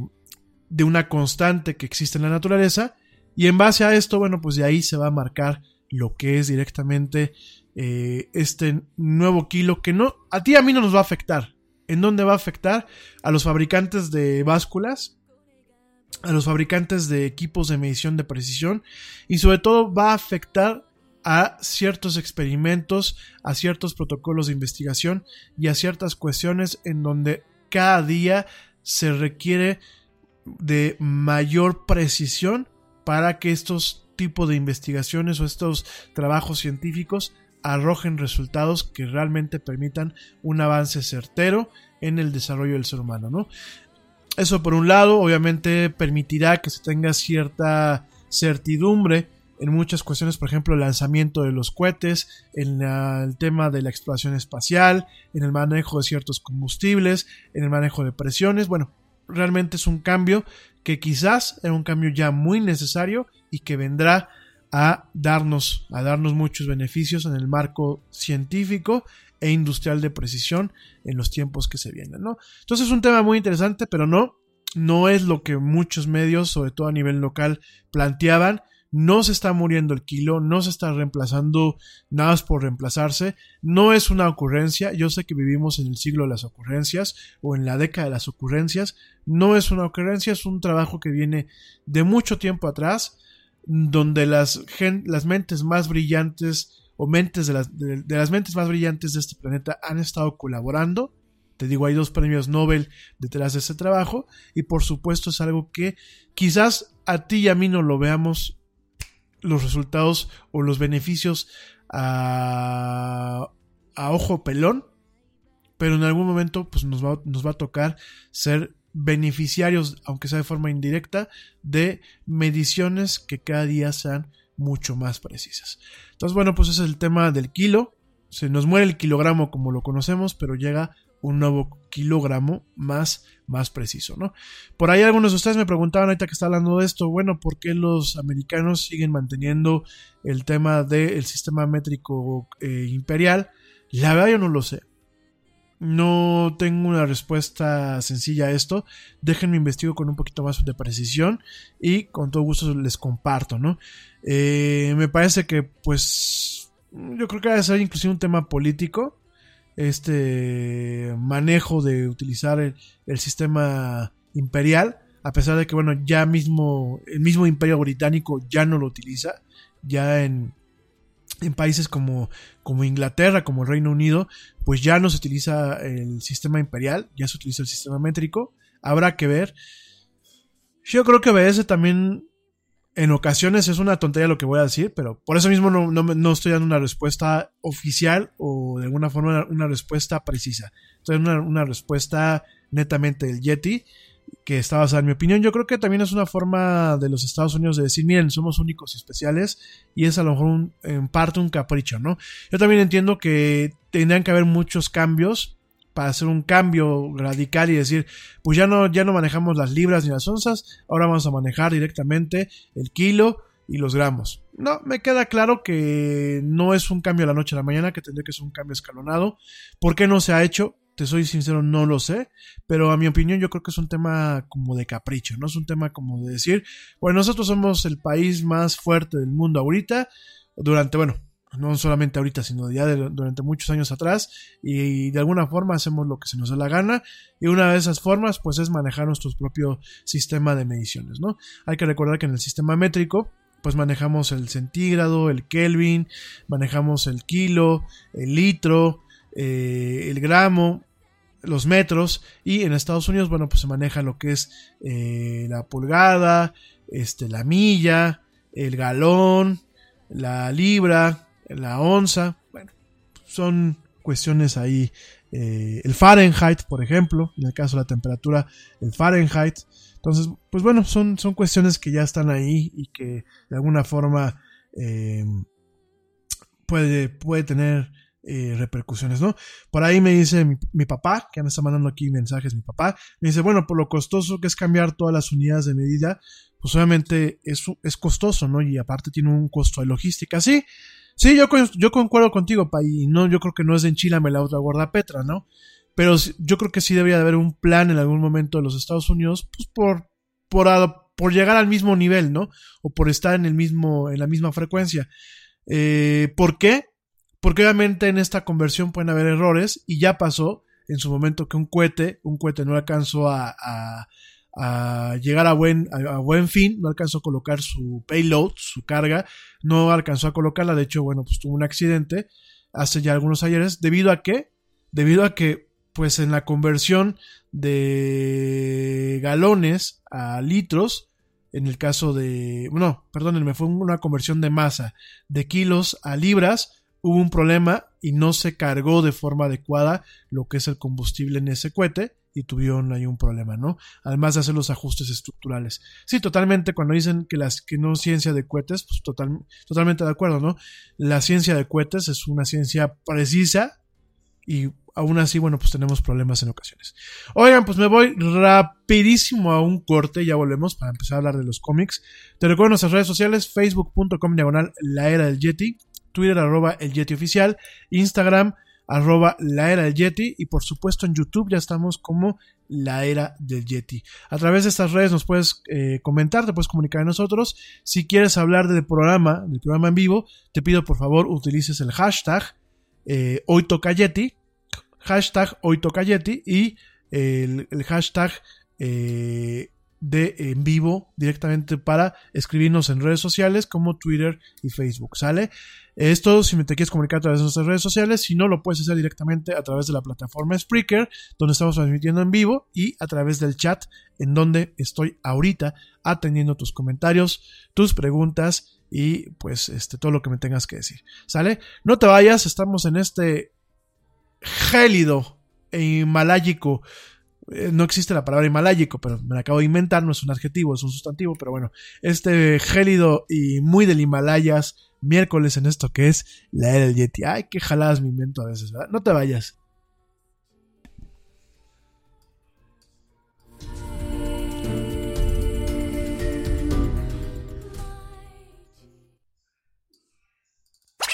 de una constante que existe en la naturaleza y en base a esto, bueno, pues de ahí se va a marcar lo que es directamente eh, este nuevo kilo que no, a ti a mí no nos va a afectar. ¿En dónde va a afectar? A los fabricantes de básculas, a los fabricantes de equipos de medición de precisión y sobre todo va a afectar a ciertos experimentos, a ciertos protocolos de investigación y a ciertas cuestiones en donde cada día se requiere de mayor precisión para que estos tipos de investigaciones o estos trabajos científicos arrojen resultados que realmente permitan un avance certero en el desarrollo del ser humano, ¿no? Eso por un lado, obviamente permitirá que se tenga cierta certidumbre en muchas cuestiones, por ejemplo, el lanzamiento de los cohetes, en el tema de la exploración espacial, en el manejo de ciertos combustibles, en el manejo de presiones, bueno, realmente es un cambio que quizás era un cambio ya muy necesario y que vendrá a darnos, a darnos muchos beneficios en el marco científico e industrial de precisión en los tiempos que se vienen, ¿no? Entonces es un tema muy interesante, pero no, no es lo que muchos medios, sobre todo a nivel local, planteaban no se está muriendo el kilo, no se está reemplazando nada más por reemplazarse, no es una ocurrencia, yo sé que vivimos en el siglo de las ocurrencias o en la década de las ocurrencias, no es una ocurrencia, es un trabajo que viene de mucho tiempo atrás, donde las, las mentes más brillantes o mentes de las, de las mentes más brillantes de este planeta han estado colaborando, te digo, hay dos premios Nobel detrás de este trabajo y por supuesto es algo que quizás a ti y a mí no lo veamos los resultados o los beneficios a, a ojo pelón, pero en algún momento pues nos va, nos va a tocar ser beneficiarios, aunque sea de forma indirecta, de mediciones que cada día sean mucho más precisas. Entonces, bueno, pues ese es el tema del kilo. Se nos muere el kilogramo como lo conocemos, pero llega un nuevo kilogramo más, más preciso, ¿no? Por ahí algunos de ustedes me preguntaban ahorita que está hablando de esto, bueno, ¿por qué los americanos siguen manteniendo el tema del sistema métrico eh, imperial? La verdad yo no lo sé. No tengo una respuesta sencilla a esto. Déjenme investigo con un poquito más de precisión y con todo gusto les comparto, ¿no? Eh, me parece que, pues, yo creo que debe ser inclusive un tema político. Este manejo de utilizar el, sistema imperial, a pesar de que, bueno, ya mismo, el mismo imperio británico ya no lo utiliza. Ya en, en países como, como Inglaterra, como el Reino Unido, pues ya no se utiliza el sistema imperial, ya se utiliza el sistema métrico. Habrá que ver. Yo creo que obedece también en ocasiones es una tontería lo que voy a decir, pero por eso mismo no, no, no estoy dando una respuesta oficial o de alguna forma una, respuesta precisa. Estoy dando una, una respuesta netamente del Yeti que está basada en mi opinión. Yo creo que también es una forma de los Estados Unidos de decir, miren, somos únicos y especiales y es a lo mejor un, en parte un capricho, ¿no? Yo también entiendo que tendrían que haber muchos cambios para hacer un cambio radical y decir, pues ya no, ya no manejamos las libras ni las onzas, ahora vamos a manejar directamente el kilo y los gramos. No, me queda claro que no es un cambio de la noche a la mañana, que tendría que ser un cambio escalonado. ¿Por qué no se ha hecho? Te soy sincero, no lo sé, pero a mi opinión yo creo que es un tema como de capricho, no es un tema como de decir, bueno, nosotros somos el país más fuerte del mundo ahorita, durante, bueno, no solamente ahorita, sino ya durante muchos años atrás, y, de alguna forma hacemos lo que se nos da la gana, y una de esas formas, pues es manejar nuestro propio sistema de mediciones, ¿no? Hay que recordar que en el sistema métrico, pues manejamos el centígrado, el Kelvin, manejamos el kilo, el litro, eh, el gramo, los metros, y en Estados Unidos, bueno, pues se maneja lo que es eh, la pulgada, este, la milla, el galón, la libra, la onza, bueno, son cuestiones ahí. Eh, el Fahrenheit, por ejemplo, en el caso de la temperatura, el Fahrenheit. Entonces, pues bueno, son, son cuestiones que ya están ahí y que de alguna forma eh, puede, puede tener eh, repercusiones, ¿no? Por ahí me dice mi, mi, papá, que me está mandando aquí mensajes, mi papá, me dice, bueno, por lo costoso que es cambiar todas las unidades de medida, pues obviamente es, es costoso, ¿no? Y aparte tiene un costo de logística, sí. Sí, yo, yo concuerdo contigo, y no, yo creo que no es de enchilame la otra gorda Petra, ¿no? Pero yo creo que sí debería de haber un plan en algún momento de los Estados Unidos, pues por, por, por llegar al mismo nivel, ¿no? O por estar en el mismo, en la misma frecuencia. Eh, ¿Por qué? Porque obviamente en esta conversión pueden haber errores, y ya pasó en su momento que un cohete, un cohete no alcanzó a a llegar a buen, a, buen fin, no alcanzó a colocar su payload, su carga, no alcanzó a colocarla, de hecho, bueno, pues tuvo un accidente hace ya algunos ayeres, debido a qué? Debido a que, pues en la conversión de galones a litros, en el caso de, no, perdónenme, fue una conversión de masa, de kilos a libras, hubo un problema y no se cargó de forma adecuada lo que es el combustible en ese cohete, y tuvieron ahí un problema, ¿no? Además de hacer los ajustes estructurales. Sí, totalmente, cuando dicen que, las, que no es ciencia de cohetes, pues total, totalmente de acuerdo, ¿no? La ciencia de cohetes es una ciencia precisa y aún así, bueno, pues tenemos problemas en ocasiones. Oigan, pues me voy rapidísimo a un corte, ya volvemos para empezar a hablar de los cómics. Te recuerdo nuestras redes sociales, facebook.com diagonal la era del Yeti, Twitter arroba el Yeti oficial, Instagram arroba la era del Yeti y por supuesto en YouTube ya estamos como la era del Yeti. A través de estas redes nos puedes eh, comentar, te puedes comunicar a nosotros. Si quieres hablar del programa, del programa en vivo, te pido por favor utilices el hashtag eh, hoy toca Yeti, hashtag hoy toca Yeti y el, el hashtag eh, de en vivo directamente para escribirnos en redes sociales como Twitter y Facebook, ¿sale? Esto si te quieres comunicar a través de nuestras redes sociales, si no lo puedes hacer directamente a través de la plataforma Spreaker, donde estamos transmitiendo en vivo y a través del chat en donde estoy ahorita atendiendo tus comentarios, tus preguntas y pues este todo lo que me tengas que decir, ¿sale? No te vayas, estamos en este gélido e himaláyico no existe la palabra himaláyico, pero me la acabo de inventar, no es un adjetivo, es un sustantivo, pero bueno, este gélido y muy del Himalayas, miércoles en esto que es la era del Yeti. Ay, qué jaladas me invento a veces, ¿verdad? No te vayas.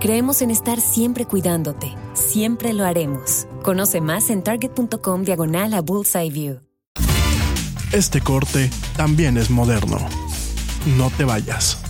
Creemos en estar siempre cuidándote. Siempre lo haremos. Conoce más en target.com diagonal a Bullseye View. Este corte también es moderno. No te vayas.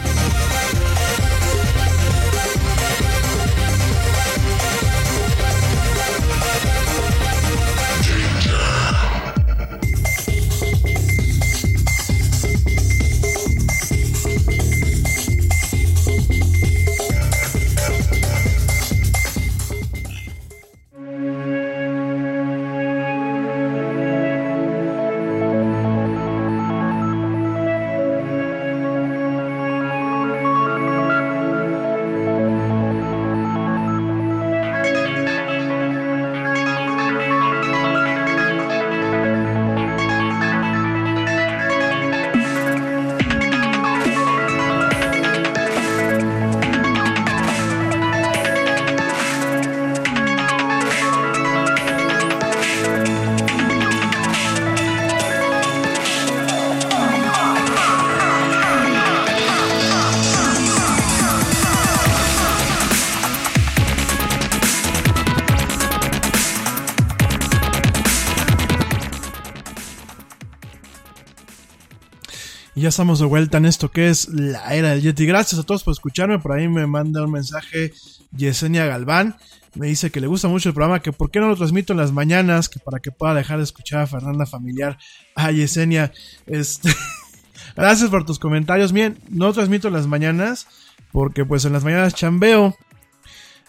Estamos de vuelta en esto que es la era del Yeti. Gracias a todos por escucharme. Por ahí me manda un mensaje Yesenia Galván. Me dice que le gusta mucho el programa, que por qué no lo transmito en las mañanas, que para que pueda dejar de escuchar a Fernanda Familiar. Ah, Yesenia, este... *laughs* Gracias por tus comentarios. Bien, no lo transmito en las mañanas, porque pues en las mañanas chambeo.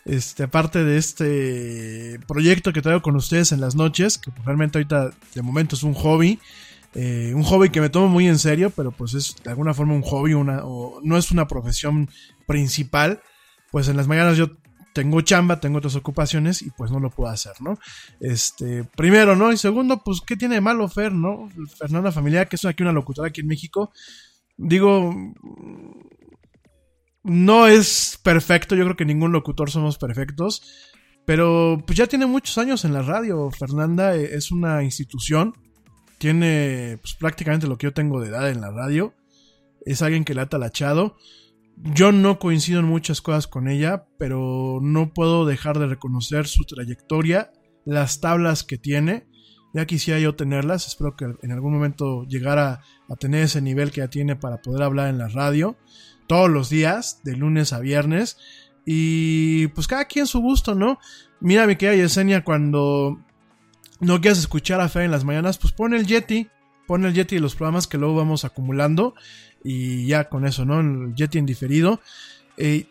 Este, aparte de este proyecto que traigo con ustedes en las noches, que pues, realmente ahorita de momento es un hobby. Eh, un hobby que me tomo muy en serio, pero pues es de alguna forma un hobby, una, no es una profesión principal. Pues en las mañanas yo tengo chamba, tengo otras ocupaciones y pues no lo puedo hacer, ¿no? Este, primero, ¿no? Y segundo, pues, ¿qué tiene de malo Fer, no? Fernanda Familiar, que es aquí una locutora aquí en México. Digo, no es perfecto, yo creo que ningún locutor somos perfectos, pero pues ya tiene muchos años en la radio. Fernanda es una institución, tiene pues, prácticamente lo que yo tengo de edad en la radio, es alguien que le ha talachado. Yo no coincido en muchas cosas con ella, pero no puedo dejar de reconocer su trayectoria, las tablas que tiene. Ya quisiera yo tenerlas, espero que en algún momento llegara a tener ese nivel que ya tiene para poder hablar en la radio todos los días, de lunes a viernes. Y pues cada quien su gusto, ¿no? Mira, mi querida Yesenia, cuando no quieras escuchar a Fe en las mañanas, pues pon el Yeti, pon el Yeti y los programas que luego vamos acumulando. Y ya con eso, ¿no? El Yeti en diferido. Eh,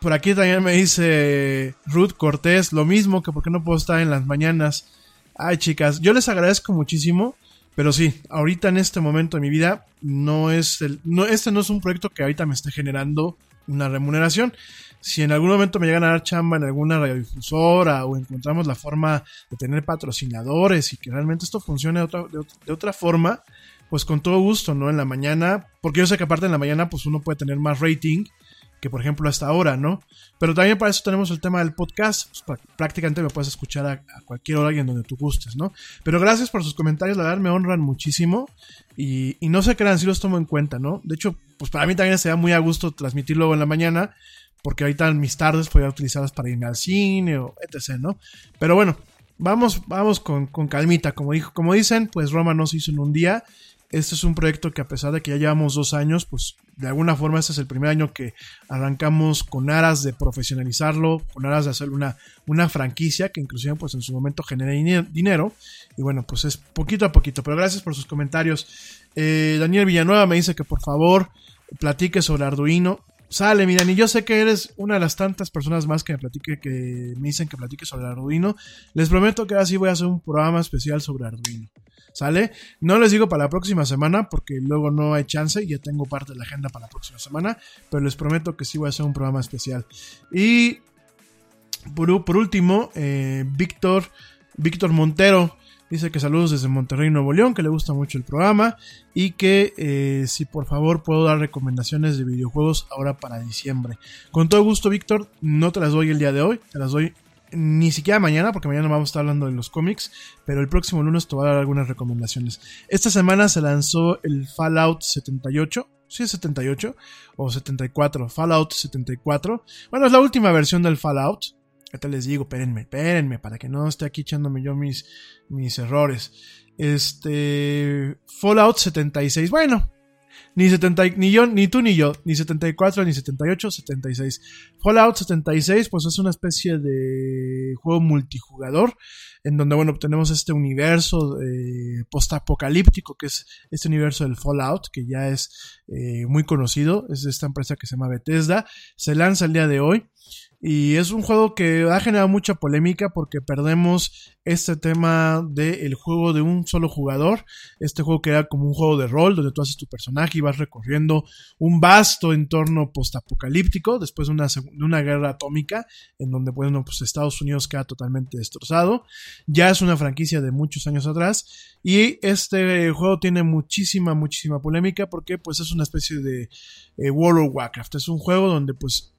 por aquí también me dice Ruth Cortés, lo mismo que porque no puedo estar en las mañanas. Ay, chicas, yo les agradezco muchísimo. Pero sí, ahorita en este momento de mi vida no es el, no, este no es un proyecto que ahorita me esté generando una remuneración. Si en algún momento me llegan a dar chamba en alguna radiodifusora o encontramos la forma de tener patrocinadores y que realmente esto funcione de otra, de, otra forma, pues con todo gusto, ¿no? En la mañana, porque yo sé que aparte en la mañana pues uno puede tener más rating que por ejemplo hasta ahora, ¿no? Pero también para eso tenemos el tema del podcast, pues, prácticamente me puedes escuchar a, cualquier hora y en donde tú gustes, ¿no? Pero gracias por sus comentarios, la verdad me honran muchísimo y, no se crean, si los tomo en cuenta, ¿no? De hecho, pues para mí también sería muy a gusto transmitirlo en la mañana, porque ahorita en mis tardes podría utilizarlas para irme al cine o etc., ¿no? Pero bueno, vamos, vamos con, con calmita, como, dijo, como dicen, pues Roma no se hizo en un día este es un proyecto que a pesar de que ya llevamos dos años, pues de alguna forma este es el primer año que arrancamos con aras de profesionalizarlo, con aras de hacer una, una franquicia que inclusive pues en su momento genere dinero. Y bueno, pues es poquito a poquito. Pero gracias por sus comentarios. Eh, Daniel Villanueva me dice que por favor platique sobre Arduino. Sale, miran, y yo sé que eres una de las tantas personas más que me platique, que me dicen que platique sobre Arduino. Les prometo que ahora sí voy a hacer un programa especial sobre Arduino. ¿Sale? No les digo para la próxima semana porque luego no hay chance y ya tengo parte de la agenda para la próxima semana, pero les prometo que sí voy a hacer un programa especial. Y por, último, eh, Víctor, Víctor Montero dice que saludos desde Monterrey, Nuevo León, que le gusta mucho el programa y que eh, si por favor puedo dar recomendaciones de videojuegos ahora para diciembre. Con todo gusto, Víctor, no te las doy el día de hoy, te las doy ni siquiera mañana, porque mañana vamos a estar hablando de los cómics, pero el próximo lunes te voy a dar algunas recomendaciones. Esta semana se lanzó el Fallout 78, sí es 78 o 74, Fallout 74. Bueno, es la última versión del Fallout. Ahorita les digo, espérenme, espérenme, para que no esté aquí echándome yo mis, mis errores. Este. Fallout 76. Bueno, ni, 70, ni yo, ni tú ni yo, ni 74, ni 78, 76. Fallout 76, pues es una especie de juego multijugador, en donde, bueno, tenemos este universo eh, postapocalíptico, que es este universo del Fallout, que ya es eh, muy conocido, es esta empresa que se llama Bethesda, se lanza el día de hoy. Y es un juego que ha generado mucha polémica porque perdemos este tema del juego de un solo jugador. Este juego que como un juego de rol donde tú haces tu personaje y vas recorriendo un vasto entorno postapocalíptico después de una, de una guerra atómica en donde bueno, pues Estados Unidos queda totalmente destrozado. Ya es una franquicia de muchos años atrás y este juego tiene muchísima, muchísima polémica porque pues es una especie de eh, World of Warcraft. Es un juego donde pues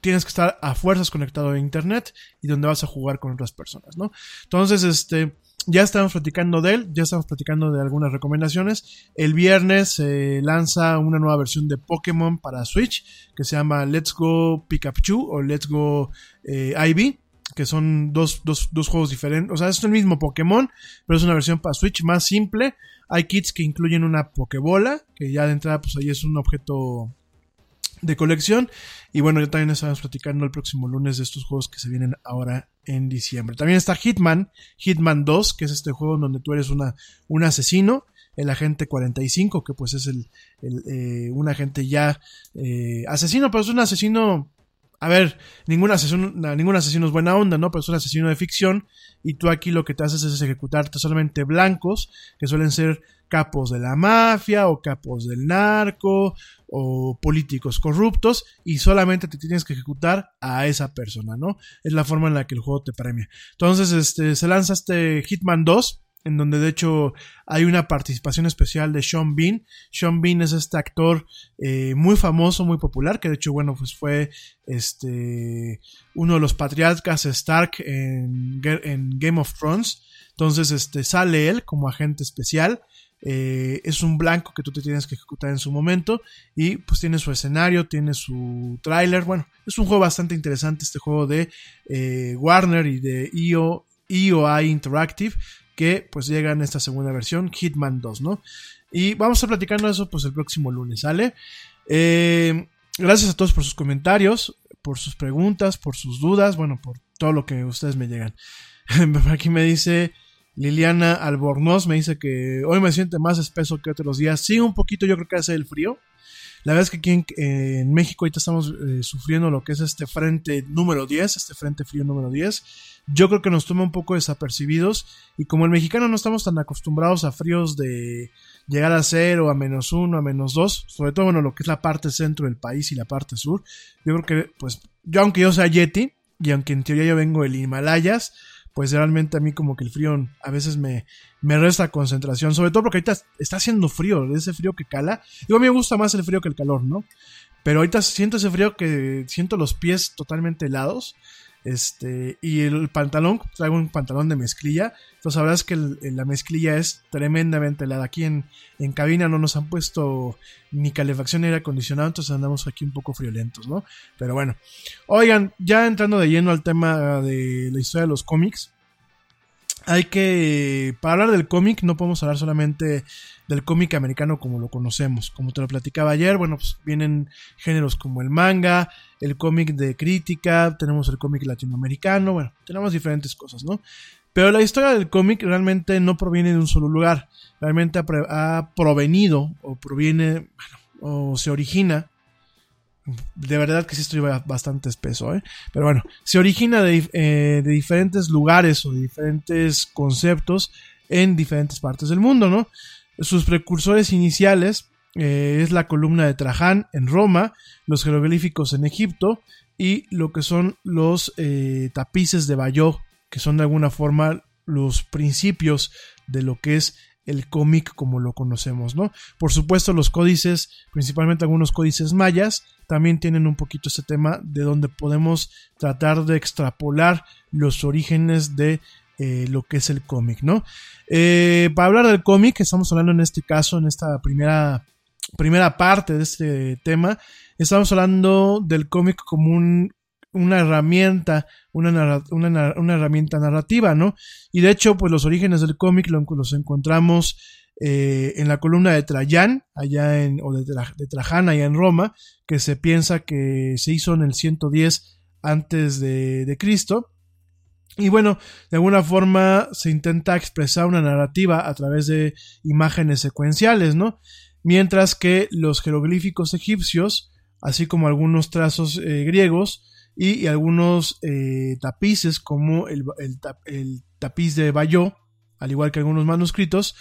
tienes que estar a fuerzas conectado a internet y donde vas a jugar con otras personas, ¿no? Entonces, este, ya estamos platicando de él, ya estamos platicando de algunas recomendaciones. El viernes se lanza una nueva versión de Pokémon para Switch que se llama Let's Go Pikachu o Let's Go eh, Ivy que son dos, dos, dos, juegos diferentes. O sea, es el mismo Pokémon, pero es una versión para Switch más simple. Hay kits que incluyen una Pokébola, que ya de entrada, pues ahí es un objeto de colección. Y bueno, ya también estamos platicando el próximo lunes de estos juegos que se vienen ahora en diciembre. También está Hitman, Hitman 2, que es este juego donde tú eres una, un asesino. El agente 45, que pues es el, eh, un agente ya eh, asesino, pero es un asesino a ver, ningún asesino, ningún asesino es buena onda, ¿no? Pero es un asesino de ficción y tú aquí lo que te haces es ejecutarte solamente blancos, que suelen ser capos de la mafia o capos del narco o políticos corruptos y solamente te tienes que ejecutar a esa persona, ¿no? Es la forma en la que el juego te premia. Entonces, este, se lanza este Hitman 2 en donde de hecho hay una participación especial de Sean Bean. Sean Bean es este actor eh, muy famoso, muy popular, que de hecho, bueno, pues fue este uno de los patriarcas Stark en, en Game of Thrones. Entonces, este, sale él como agente especial. Eh, es un blanco que tú te tienes que ejecutar en su momento y pues tiene su escenario, tiene su tráiler, bueno, es un juego bastante interesante este juego de eh, Warner y de EO, EOI Interactive que pues llega en esta segunda versión, Hitman 2, ¿no? Y vamos a estar platicando eso pues el próximo lunes, ¿sale? Eh, gracias a todos por sus comentarios, por sus preguntas, por sus dudas, bueno, por todo lo que ustedes me llegan. *laughs* Aquí me dice Liliana Albornoz, me dice que hoy me siente más espeso que otros días. Sí, un poquito, yo creo que hace el frío. La verdad es que aquí en, México ahorita estamos eh, sufriendo lo que es este frente número 10, este frente frío número 10 yo creo que nos toma un poco desapercibidos y como el mexicano no estamos tan acostumbrados a fríos de llegar a cero, a menos uno, a menos dos, sobre todo bueno lo que es la parte centro del país y la parte sur, yo creo que pues yo aunque yo sea Yeti y aunque en teoría yo vengo del Himalayas, pues realmente a mí como que el frío a veces me, me resta concentración, sobre todo porque ahorita está haciendo frío, ese frío que cala. Digo, a mí me gusta más el frío que el calor, ¿no? Pero ahorita siento ese frío que siento los pies totalmente helados. Este, y el pantalón, traigo un pantalón de mezclilla. Entonces, es que la mezclilla es tremendamente helada. Aquí en, en, cabina no nos han puesto ni calefacción ni aire acondicionado, entonces andamos aquí un poco friolentos, ¿no? Pero bueno. Oigan, ya entrando de lleno al tema de la historia de los cómics. Hay que. Para hablar del cómic, no podemos hablar solamente del cómic americano como lo conocemos. Como te lo platicaba ayer, bueno, pues vienen géneros como el manga, el cómic de crítica, tenemos el cómic latinoamericano, bueno, tenemos diferentes cosas, ¿no? Pero la historia del cómic realmente no proviene de un solo lugar, realmente ha, provenido o proviene, o se origina de verdad que sí estoy bastante espeso, ¿eh? Pero bueno, se origina de, eh, de, diferentes lugares o de diferentes conceptos en diferentes partes del mundo, ¿no? Sus precursores iniciales eh, es la columna de Traján en Roma, los jeroglíficos en Egipto y lo que son los eh, tapices de Bayeux, que son de alguna forma los principios de lo que es el cómic como lo conocemos, ¿no? Por supuesto, los códices, principalmente algunos códices mayas, también tienen un poquito ese tema de donde podemos tratar de extrapolar los orígenes de eh, lo que es el cómic, ¿no? Eh, para hablar del cómic, estamos hablando en este caso, en esta primera, primera parte de este tema, estamos hablando del cómic como un, una herramienta, una, una, herramienta narrativa, ¿no? Y de hecho, pues los orígenes del cómic los encontramos eh, en la columna de Traján, allá en, o de, Traján, allá en Roma, que se piensa que se hizo en el 110 antes de, de Cristo. Y bueno, de alguna forma se intenta expresar una narrativa a través de imágenes secuenciales, ¿no? Mientras que los jeroglíficos egipcios, así como algunos trazos eh, griegos y, algunos eh, tapices como el, el, tapiz de Bayeux, al igual que algunos manuscritos,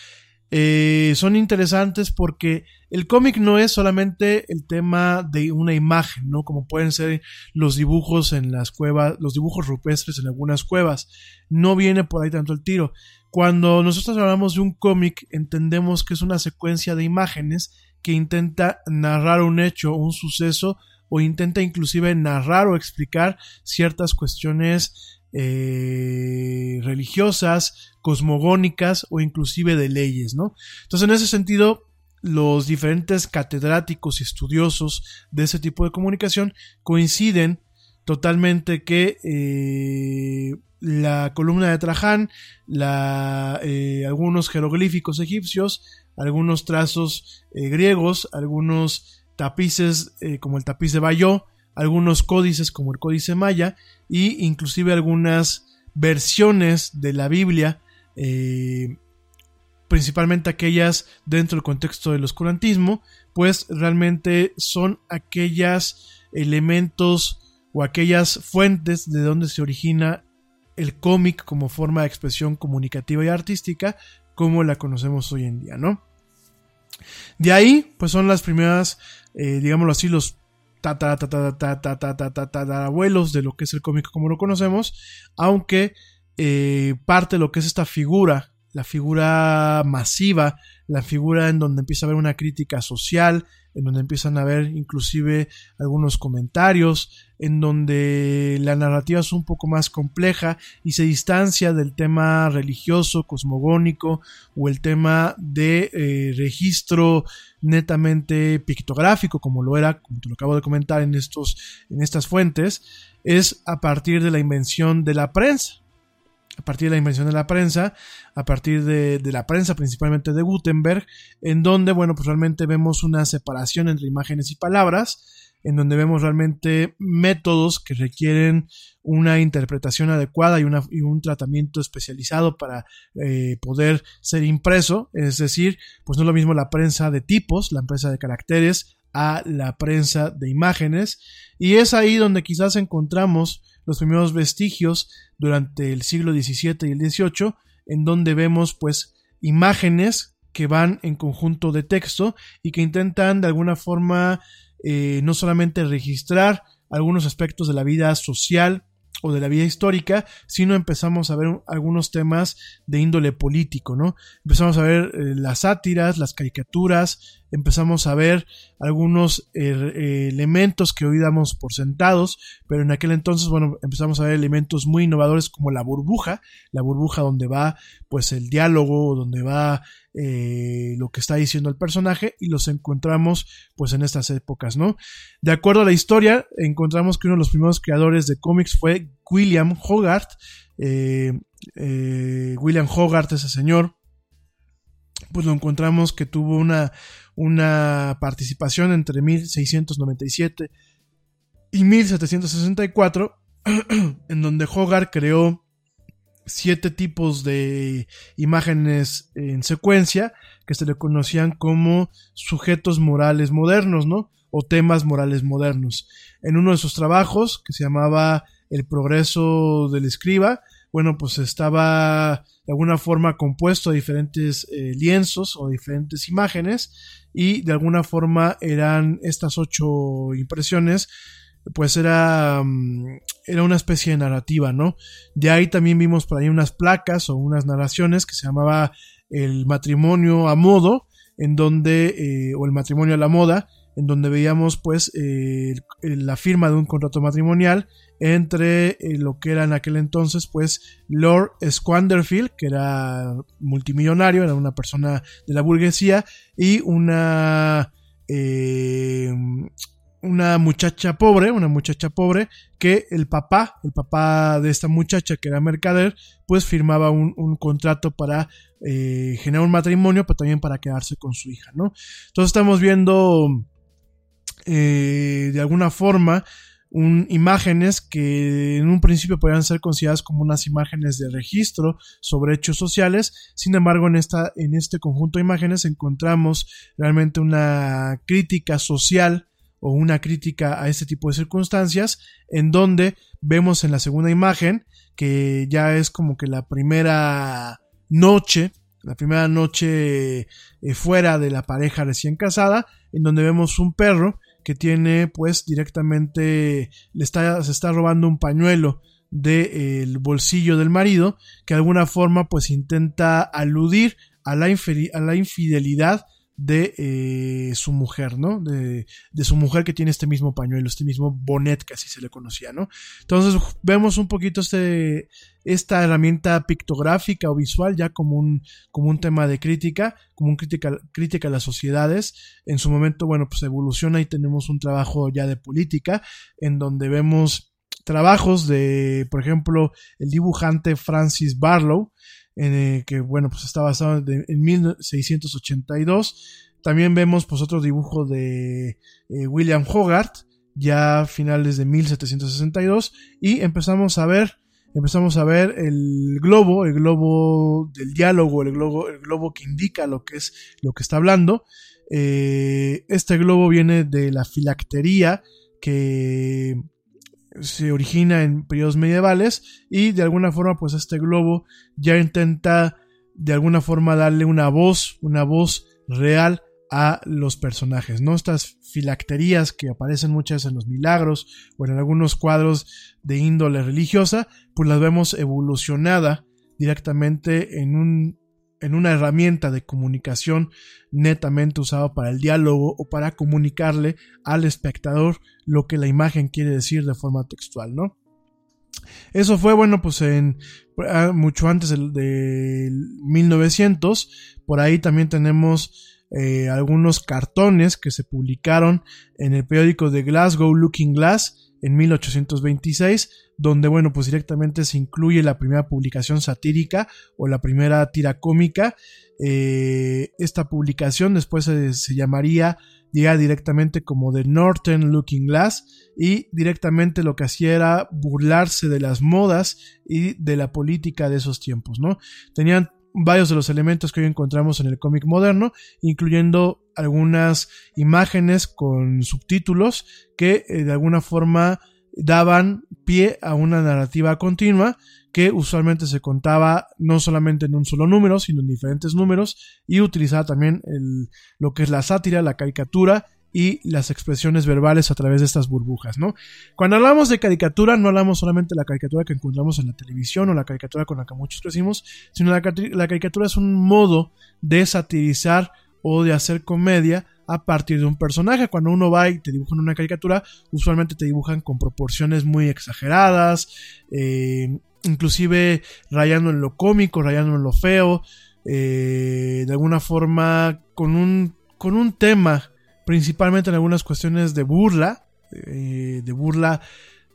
eh, son interesantes porque el cómic no es solamente el tema de una imagen, ¿no? Como pueden ser los dibujos en las cuevas, los dibujos rupestres en algunas cuevas. No viene por ahí tanto el tiro. Cuando nosotros hablamos de un cómic, entendemos que es una secuencia de imágenes que intenta narrar un hecho, un suceso, o intenta inclusive narrar o explicar ciertas cuestiones eh, religiosas, cosmogónicas o inclusive de leyes, ¿no? Entonces, en ese sentido, los diferentes catedráticos y estudiosos de ese tipo de comunicación coinciden totalmente que eh, la columna de Traján, la, eh, algunos jeroglíficos egipcios, algunos trazos griegos, algunos tapices como el tapiz de Bayeux, algunos códices como el códice maya y inclusive algunas versiones de la Biblia, eh, principalmente aquellas dentro del contexto del oscurantismo, pues realmente son aquellos elementos o aquellas fuentes de donde se origina el cómic como forma de expresión comunicativa y artística como la conocemos hoy en día, ¿no? De ahí, pues son las primeras, eh, digámoslo así, los abuelos de lo que es el cómic como lo conocemos, aunque eh, parte de lo que es esta figura, la figura masiva, la figura en donde empieza a haber una crítica social, en donde empiezan a haber inclusive algunos comentarios, en donde la narrativa es un poco más compleja y se distancia del tema religioso, cosmogónico o el tema de eh, registro netamente pictográfico, como lo era, como te lo acabo de comentar en, estos, en estas fuentes, es a partir de la invención de la prensa a partir de la invención de la prensa, a partir de, la prensa principalmente de Gutenberg, en donde, bueno, pues realmente vemos una separación entre imágenes y palabras, en donde vemos realmente métodos que requieren una interpretación adecuada y, un tratamiento especializado para eh, poder ser impreso, es decir, pues no es lo mismo la prensa de tipos, la prensa de caracteres, a la prensa de imágenes, y es ahí donde quizás encontramos los primeros vestigios durante el siglo XVII y el XVIII, en donde vemos pues imágenes que van en conjunto de texto y que intentan de alguna forma eh, no solamente registrar algunos aspectos de la vida social o de la vida histórica, sino empezamos a ver algunos temas de índole político, ¿no? Empezamos a ver eh, las sátiras, las caricaturas, empezamos a ver algunos er, eh, elementos que hoy damos por sentados, pero en aquel entonces, bueno, empezamos a ver elementos muy innovadores como la burbuja, la burbuja donde va pues el diálogo, donde va eh, lo que está diciendo el personaje y los encontramos pues en estas épocas, ¿no? De acuerdo a la historia, encontramos que uno de los primeros creadores de cómics fue William Hogarth, eh, William Hogarth, ese señor, pues lo encontramos que tuvo una, una participación entre 1697 y 1764, *clears throat* en donde Hogarth creó siete tipos de imágenes en secuencia que se le conocían como sujetos morales modernos, ¿no? O temas morales modernos. En uno de sus trabajos, que se llamaba El progreso del escriba, bueno, pues estaba de alguna forma compuesto de diferentes eh, lienzos o diferentes imágenes y de alguna forma eran estas ocho impresiones pues era, mm, era una especie de narrativa, ¿no? De ahí también vimos por ahí unas placas o unas narraciones que se llamaba el matrimonio a modo, en donde, eh, o el matrimonio a la moda, en donde veíamos pues eh, la firma de un contrato matrimonial entre eh, lo que era en aquel entonces pues Lord Squanderfield, que era multimillonario, era una persona de la burguesía, y una... Eh, una muchacha pobre, una muchacha pobre, que el papá, el papá de esta muchacha que era mercader, pues firmaba un, contrato para eh, generar un matrimonio, pero también para quedarse con su hija, ¿no? Entonces estamos viendo eh, de alguna forma un, imágenes que en un principio podrían ser consideradas como unas imágenes de registro sobre hechos sociales. Sin embargo, en, esta, en este conjunto de imágenes encontramos realmente una crítica social o una crítica a este tipo de circunstancias, en donde vemos en la segunda imagen que ya es como que la primera noche, la primera noche eh, fuera de la pareja recién casada, en donde vemos un perro que tiene pues directamente le está, se está robando un pañuelo del bolsillo del marido que de alguna forma pues intenta aludir a la, a la infidelidad de eh, su mujer, ¿no? De, de, su mujer que tiene este mismo pañuelo, este mismo bonnet que así se le conocía, ¿no? Entonces vemos un poquito este, esta herramienta pictográfica o visual ya como un, como un tema de crítica, como un crítica, crítica a las sociedades. En su momento, bueno, pues evoluciona y tenemos un trabajo ya de política en donde vemos trabajos de, por ejemplo, el dibujante Francis Barlow, eh, que bueno, pues está basado en 1682. También vemos pues otro dibujo de eh, William Hogarth, ya finales de 1762, y empezamos a ver, empezamos a ver el globo, el globo del diálogo, el globo, el globo que indica lo que es lo que está hablando. Eh, este globo viene de la filactería que se origina en periodos medievales y de alguna forma pues este globo ya intenta de alguna forma darle una voz, una voz real a los personajes, ¿no? Estas filacterías que aparecen muchas en los milagros o en algunos cuadros de índole religiosa, pues las vemos evolucionada directamente en un en una herramienta de comunicación netamente usada para el diálogo o para comunicarle al espectador lo que la imagen quiere decir de forma textual, ¿no? Eso fue, bueno, pues en ah, mucho antes del, 1900, por ahí también tenemos eh, algunos cartones que se publicaron en el periódico de Glasgow Looking Glass, en 1826, donde, bueno, pues directamente se incluye la primera publicación satírica o la primera tira cómica. Eh, esta publicación después se, llamaría ya directamente como The Northern Looking Glass y directamente lo que hacía era burlarse de las modas y de la política de esos tiempos, ¿no? Tenían varios de los elementos que hoy encontramos en el cómic moderno, incluyendo algunas imágenes con subtítulos que eh, de alguna forma daban pie a una narrativa continua que usualmente se contaba no solamente en un solo número, sino en diferentes números y utilizaba también lo que es la sátira, la caricatura y las expresiones verbales a través de estas burbujas, ¿no? Cuando hablamos de caricatura, no hablamos solamente de la caricatura que encontramos en la televisión o la caricatura con la que muchos crecimos, sino la, la caricatura es un modo de satirizar o de hacer comedia a partir de un personaje. Cuando uno va y te dibujan una caricatura, usualmente te dibujan con proporciones muy exageradas, eh, inclusive rayando en lo cómico, rayando en lo feo, eh, de alguna forma con un, con un tema, principalmente en algunas cuestiones de burla, eh, de burla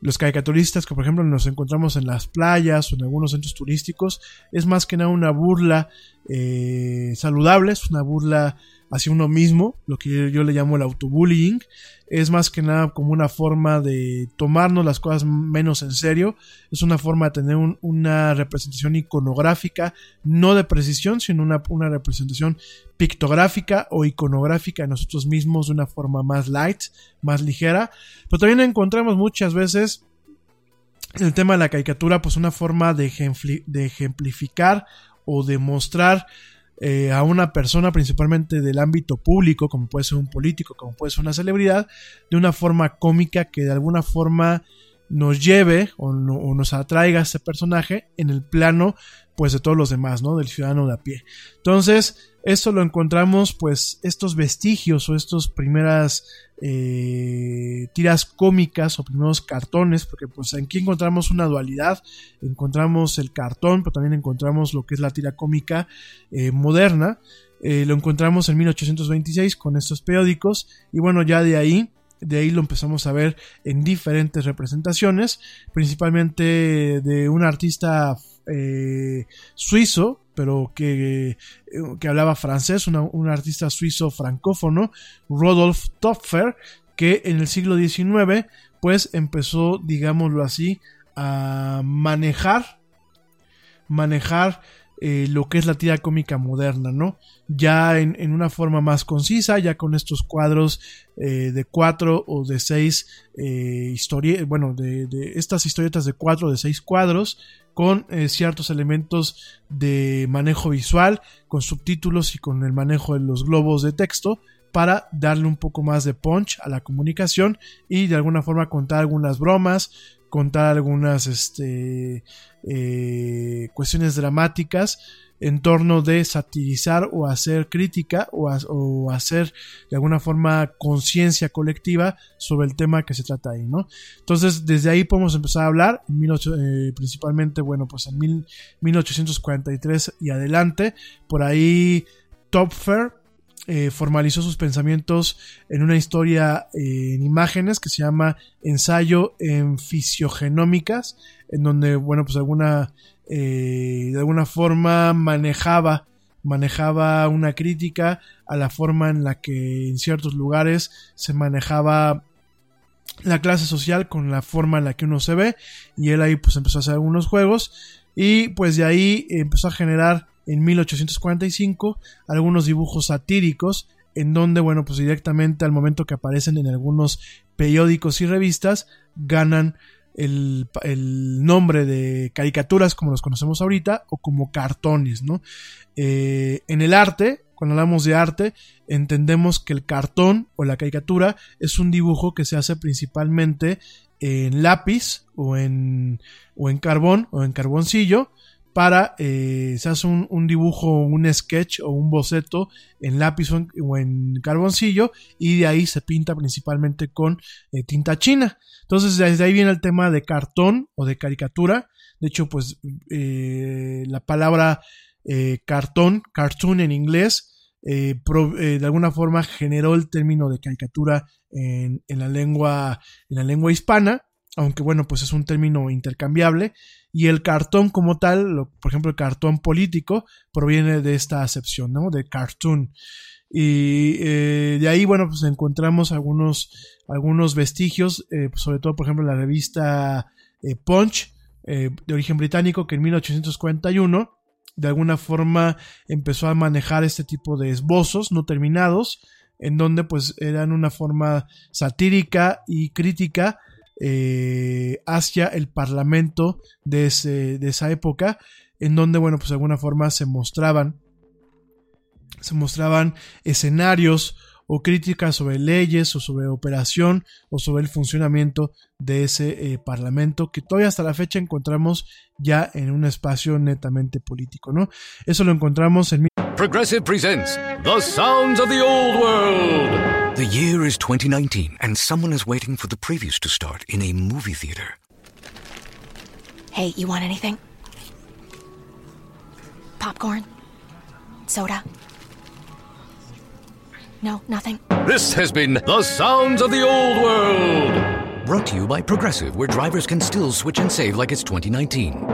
los caricaturistas que por ejemplo nos encontramos en las playas o en algunos centros turísticos es más que nada una burla eh, saludable, es una burla hacia uno mismo, lo que yo, le llamo el autobullying, es más que nada como una forma de tomarnos las cosas menos en serio, es una forma de tener una representación iconográfica, no de precisión, sino una, una representación pictográfica o iconográfica de nosotros mismos de una forma más light, más ligera, pero también encontramos muchas veces el tema de la caricatura, pues una forma de ejemplificar o demostrar eh, a una persona principalmente del ámbito público, como puede ser un político, como puede ser una celebridad, de una forma cómica que de alguna forma nos lleve o, nos atraiga a ese personaje en el plano pues de todos los demás, ¿no? Del ciudadano de a pie. Entonces, esto lo encontramos pues estos vestigios o estas primeras eh, tiras cómicas o primeros cartones, porque pues aquí encontramos una dualidad, encontramos el cartón, pero también encontramos lo que es la tira cómica eh, moderna, eh, lo encontramos en 1826 con estos periódicos. Y bueno, ya de ahí de ahí lo empezamos a ver en diferentes representaciones, principalmente de un artista eh, suizo, pero que, que hablaba francés, un artista suizo francófono, Rodolphe Topfer, que en el siglo XIX pues empezó, digámoslo así, a manejar, manejar eh, lo que es la tira cómica moderna, ¿no? Ya en, una forma más concisa, ya con estos cuadros eh, de cuatro o de seis eh, bueno, de, de, estas historietas de cuatro o de seis cuadros, con eh, ciertos elementos de manejo visual, con subtítulos y con el manejo de los globos de texto, para darle un poco más de punch a la comunicación y de alguna forma contar algunas bromas, contar algunas este, eh, cuestiones dramáticas en torno de satirizar o hacer crítica o, hacer de alguna forma conciencia colectiva sobre el tema que se trata ahí, ¿no? Entonces, desde ahí podemos empezar a hablar, eh, principalmente, bueno, pues en 1843 y adelante, por ahí Topfer eh, formalizó sus pensamientos en una historia eh, en imágenes que se llama Ensayo en Fisiogenómicas, en donde, bueno, pues alguna, eh, de alguna forma manejaba, manejaba una crítica a la forma en la que en ciertos lugares se manejaba la clase social con la forma en la que uno se ve, y él ahí pues empezó a hacer algunos juegos, y pues de ahí empezó a generar en 1845 algunos dibujos satíricos en donde, bueno, pues directamente al momento que aparecen en algunos periódicos y revistas ganan el, nombre de caricaturas como los conocemos ahorita o como cartones, ¿no? Eh, en el arte, cuando hablamos de arte, entendemos que el cartón o la caricatura es un dibujo que se hace principalmente en lápiz o en, o en carbón o en carboncillo para, eh, se hace un, dibujo, un sketch o un boceto en lápiz o en, carboncillo y de ahí se pinta principalmente con eh, tinta china. Entonces desde ahí viene el tema de cartón o de caricatura. De hecho, pues eh, la palabra cartón, cartoon en inglés, de alguna forma generó el término de caricatura en, la lengua, en la lengua hispana aunque bueno, pues es un término intercambiable, y el cartón como tal, por ejemplo, el cartón político, proviene de esta acepción, ¿no? De cartoon. Y eh, de ahí, bueno, pues encontramos algunos, algunos vestigios, eh, sobre todo, por ejemplo, la revista eh, Punch, de origen británico, que en 1841, de alguna forma, empezó a manejar este tipo de esbozos no terminados, en donde pues eran una forma satírica y crítica eh, hacia el parlamento de, de esa época, en donde, bueno, pues de alguna forma se mostraban, se mostraban escenarios o críticas sobre leyes o sobre operación o sobre el funcionamiento de ese eh, parlamento que todavía hasta la fecha encontramos ya en un espacio netamente político, ¿no? Eso lo encontramos en Progressive presents The Sounds of the Old World. The year is 2019 and someone is waiting for the previews to start in a movie theater. Hey, you want anything? Popcorn? Soda? No, nothing. This has been The Sounds of the Old World. Brought to you by Progressive, where drivers can still switch and save like it's 2019.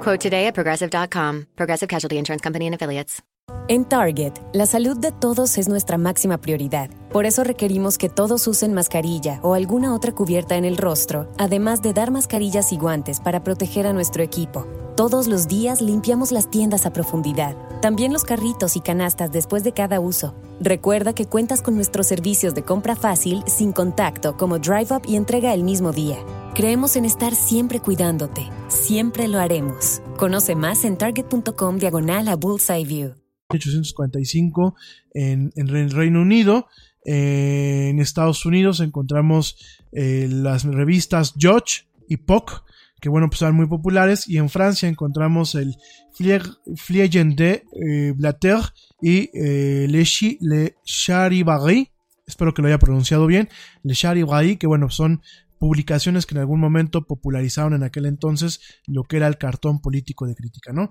Quote today at progressive.com. Progressive Casualty Insurance Company and Affiliates. En Target, la salud de todos es nuestra máxima prioridad. Por eso requerimos que todos usen mascarilla o alguna otra cubierta en el rostro, además de dar mascarillas y guantes para proteger a nuestro equipo. Todos los días limpiamos las tiendas a profundidad, también los carritos y canastas después de cada uso. Recuerda que cuentas con nuestros servicios de compra fácil, sin contacto, como Drive Up y entrega el mismo día. Creemos en estar siempre cuidándote. Siempre lo haremos. Conoce más en target.com diagonal a Bullseye View. 1845 en, en Reino Unido. Eh, en Estados Unidos encontramos eh, las revistas Judge y POC que bueno, pues eran muy populares. Y en Francia encontramos el Fliegen de eh, Blatter y eh, Le, Le Charivari, espero que lo haya pronunciado bien, Le Charivari, que bueno, son publicaciones que en algún momento popularizaron en aquel entonces lo que era el cartón político de crítica, ¿no?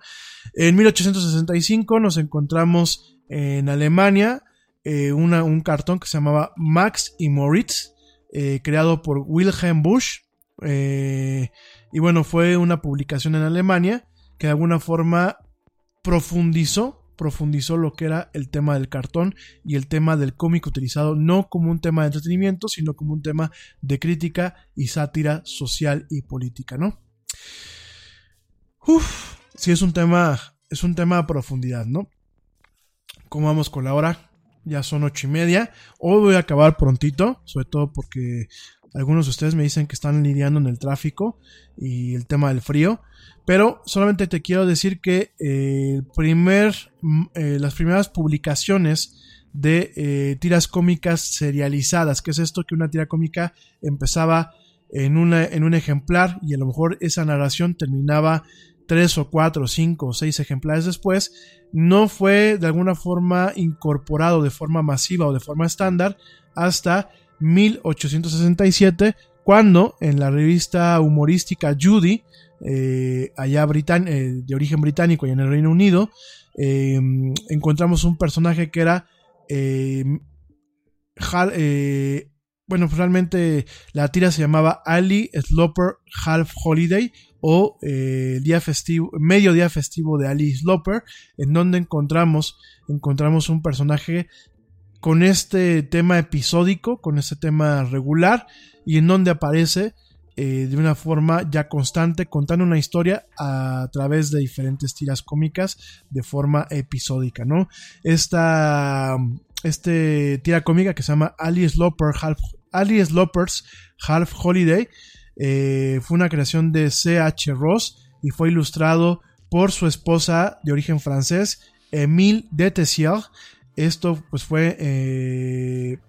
En 1865 nos encontramos en Alemania eh, un cartón que se llamaba Max y Moritz, eh, creado por Wilhelm Busch. Eh, y bueno, fue una publicación en Alemania que de alguna forma profundizó profundizó lo que era el tema del cartón y el tema del cómic utilizado no como un tema de entretenimiento, sino como un tema de crítica y sátira social y política, ¿no? Uf, sí es un tema, es un tema a profundidad, ¿no? ¿Cómo vamos con la hora? Ya son ocho y media. Hoy voy a acabar prontito, sobre todo porque algunos de ustedes me dicen que están lidiando en el tráfico y el tema del frío. Pero solamente te quiero decir que eh, primer, mm, eh, las primeras publicaciones de eh, tiras cómicas serializadas, que es esto que una tira cómica empezaba en, una, en un ejemplar y a lo mejor esa narración terminaba tres o cuatro, cinco o seis ejemplares después, no fue de alguna forma incorporado de forma masiva o de forma estándar hasta 1867, cuando en la revista humorística Judy, eh, allá eh, de origen británico y en el Reino Unido, eh, encontramos un personaje que era bueno, pues realmente la tira se llamaba Ali Sloper Half Holiday o día festivo, medio día festivo de Ali Sloper, en donde encontramos, encontramos un personaje con este tema episódico, con este tema regular, y en donde aparece eh, de una forma ya constante, contando una historia a través de diferentes tiras cómicas de forma episódica, ¿no? Esta este tira cómica que se llama Ali, Sloper Half, Ali Sloper's Half Holiday eh, fue una creación de C.H. Ross y fue ilustrado por su esposa de origen francés, Emile de Tessier. Esto pues fue eh,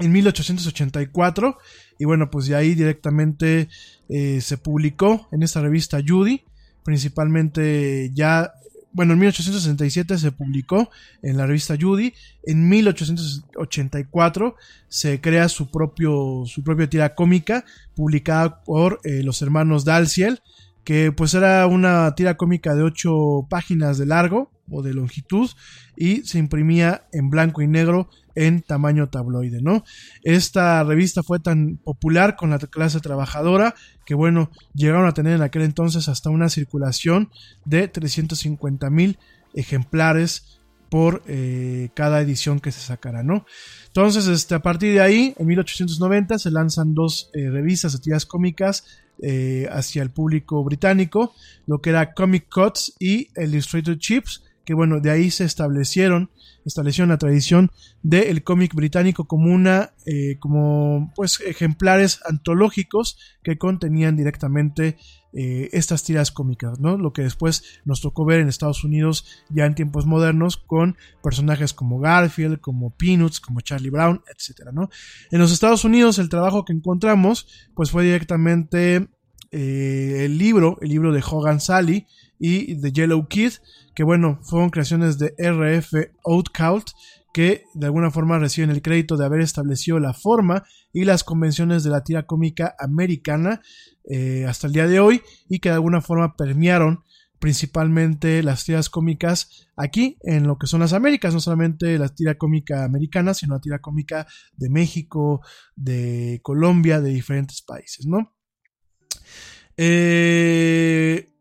en 1884 y bueno, pues de ahí directamente eh, se publicó en esta revista Judy, principalmente ya, bueno, en 1867 se publicó en la revista Judy, en 1884 se crea su, propio, su propia tira cómica publicada por eh, los hermanos Dalciel, que pues era una tira cómica de 8 páginas de largo o de longitud y se imprimía en blanco y negro en tamaño tabloide, ¿no? Esta revista fue tan popular con la clase trabajadora que, bueno, llegaron a tener en aquel entonces hasta una circulación de 350 mil ejemplares por eh, cada edición que se sacara, ¿no? Entonces, este, a partir de ahí, en 1890 se lanzan dos eh, revistas de tiras cómicas eh, hacia el público británico, lo que era Comic Cuts y Illustrated Chips, que bueno, de ahí se establecieron, establecieron la tradición del cómic británico como una, eh, como pues ejemplares antológicos que contenían directamente eh, estas tiras cómicas, ¿no? Lo que después nos tocó ver en Estados Unidos ya en tiempos modernos con personajes como Garfield, como Peanuts, como Charlie Brown, etcétera, ¿no? En los Estados Unidos el trabajo que encontramos pues fue directamente eh, el libro, el libro de Hogan Sally y The Yellow Kid, que bueno, fueron creaciones de RF Outcalt, que de alguna forma reciben el crédito de haber establecido la forma y las convenciones de la tira cómica americana eh, hasta el día de hoy y que de alguna forma permearon principalmente las tiras cómicas aquí en lo que son las Américas, no solamente la tira cómica americana, sino la tira cómica de México, de Colombia, de diferentes países, ¿no? Eh,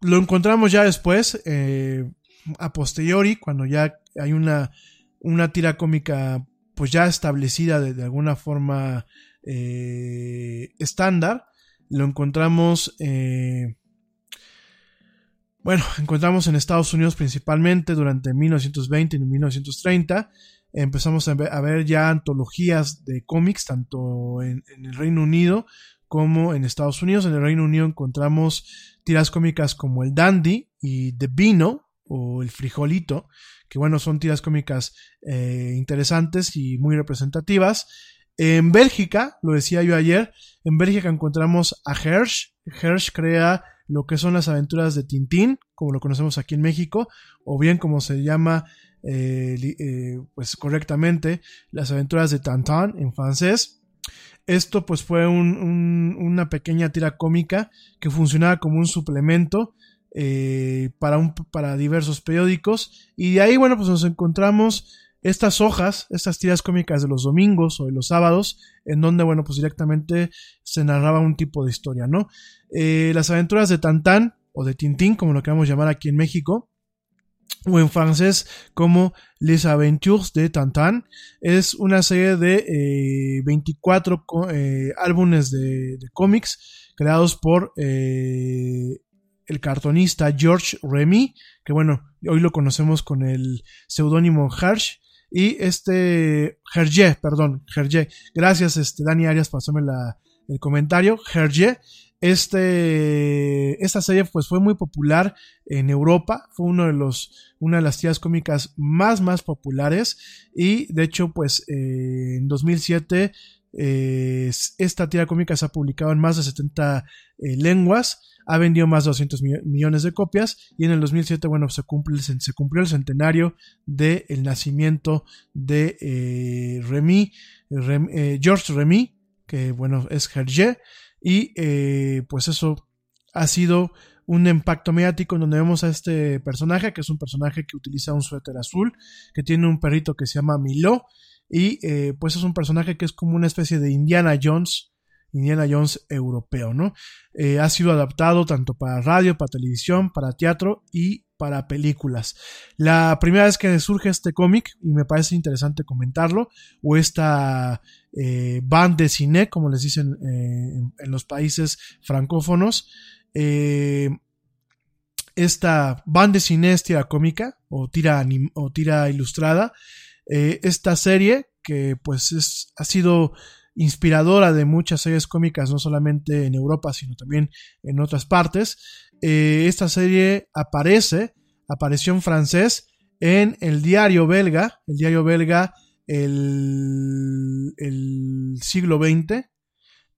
lo encontramos ya después, eh, a posteriori, cuando ya hay una, una tira cómica pues ya establecida de, alguna forma estándar. Lo encontramos, eh, bueno, encontramos en Estados Unidos principalmente durante 1920 y 1930. Empezamos a ver, ya antologías de cómics, tanto en, en, el Reino Unido como en Estados Unidos. En el Reino Unido encontramos tiras cómicas como el Dandy y The Vino o el Frijolito, que bueno, son tiras cómicas eh, interesantes y muy representativas. En Bélgica, lo decía yo ayer, en Bélgica encontramos a Hersch. Hersch crea lo que son las aventuras de Tintín, como lo conocemos aquí en México, o bien como se llama eh, eh, pues correctamente, las aventuras de Tantan en francés. Esto pues fue una pequeña tira cómica que funcionaba como un suplemento eh, para, un, para diversos periódicos y de ahí bueno pues nos encontramos estas hojas, estas tiras cómicas de los domingos o de los sábados, en donde, bueno, pues directamente se narraba un tipo de historia, ¿no? Eh, las aventuras de Tantán, o de Tintín, como lo queramos llamar aquí en México, o en francés como Les Aventures de Tantan. Es una serie de 24 eh, álbumes de, cómics creados por eh, el cartonista George Remy, que bueno, hoy lo conocemos con el seudónimo Hersh. Y este Hergé, perdón, Hergé. Gracias, este Dani Arias, hacerme la, el comentario. Hergé este, esta serie pues fue muy popular en Europa, fue uno de los, una de las tiras cómicas más más populares y de hecho pues eh, en 2007 eh, esta tira cómica se ha publicado en más de 70 eh, lenguas, ha vendido más de 200 millones de copias y en el 2007 bueno se, cumplió el centenario del nacimiento de Remy, George Remy, que bueno es Hergé y eh, pues eso ha sido un impacto mediático en donde vemos a este personaje, que es un personaje que utiliza un suéter azul, que tiene un perrito que se llama Milo, y eh, pues es un personaje que es como una especie de Indiana Jones, Indiana Jones europeo, ¿no? Eh, ha sido adaptado tanto para radio, para televisión, para teatro y para películas. La primera vez que surge este cómic, y me parece interesante comentarlo, o esta eh, bande de cine, como les dicen eh, en, los países francófonos, esta bande cine tira cómica o tira, o tira ilustrada, eh, esta serie que pues es, ha sido inspiradora de muchas series cómicas, no solamente en Europa, sino también en otras partes. Eh, esta serie aparece, apareció en francés en el diario belga, el diario belga el, el siglo XX.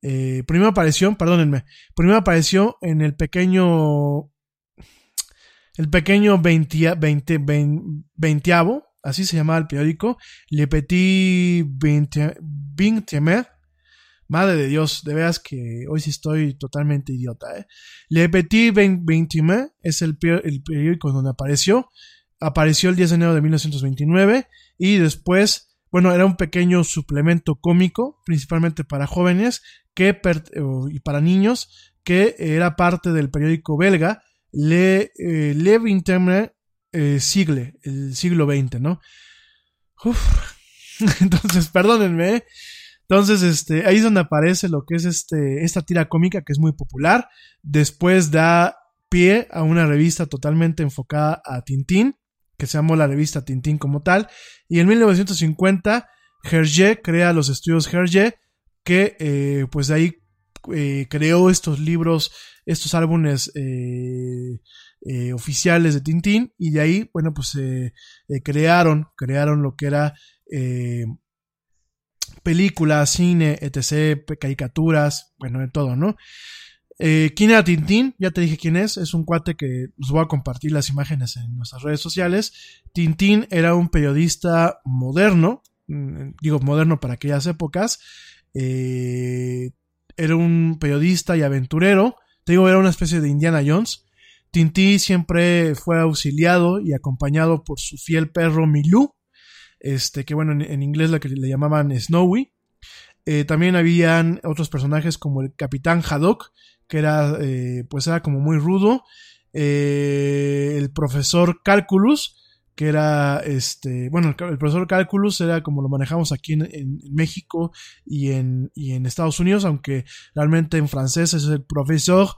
Eh, primero apareció, perdónenme, primero apareció en el pequeño, el pequeño veintiavo, así se llamaba el periódico, Le Petit Vingtième, Madre de Dios, de veras que hoy sí estoy totalmente idiota. ¿eh? Le Petit Vingtième es el, periódico donde apareció. Apareció el 10 de enero de 1929 y después, bueno, era un pequeño suplemento cómico, principalmente para jóvenes que y para niños, que era parte del periódico belga Le, eh, Le eh, el siglo XX, ¿no? *laughs* Entonces, perdónenme. ¿eh? Entonces, este, ahí es donde aparece lo que es este, esta tira cómica que es muy popular. Después da pie a una revista totalmente enfocada a Tintín, que se llamó la revista Tintín como tal. Y en 1950, Hergé crea los estudios Hergé, que eh, pues de ahí creó estos libros, estos álbumes eh, oficiales de Tintín y de ahí, bueno, pues eh, crearon, crearon lo que era eh, películas, cine, etc., caricaturas, bueno, de todo, ¿no? ¿Quién era Tintín? Ya te dije quién es. Es un cuate que os voy a compartir las imágenes en nuestras redes sociales. Tintín era un periodista moderno, mm, digo moderno para aquellas épocas. era un periodista y aventurero. Te digo, era una especie de Indiana Jones. Tintín siempre fue auxiliado y acompañado por su fiel perro Milú, este, que bueno, en, inglés le, le llamaban Snowy. Eh, también habían otros personajes como el Capitán Haddock, que era, eh, pues era como muy rudo. Eh, el profesor Calculus, que era, este, bueno, el, profesor Calculus era como lo manejamos aquí en, México y en, y en, Estados Unidos, aunque realmente en francés es el profesor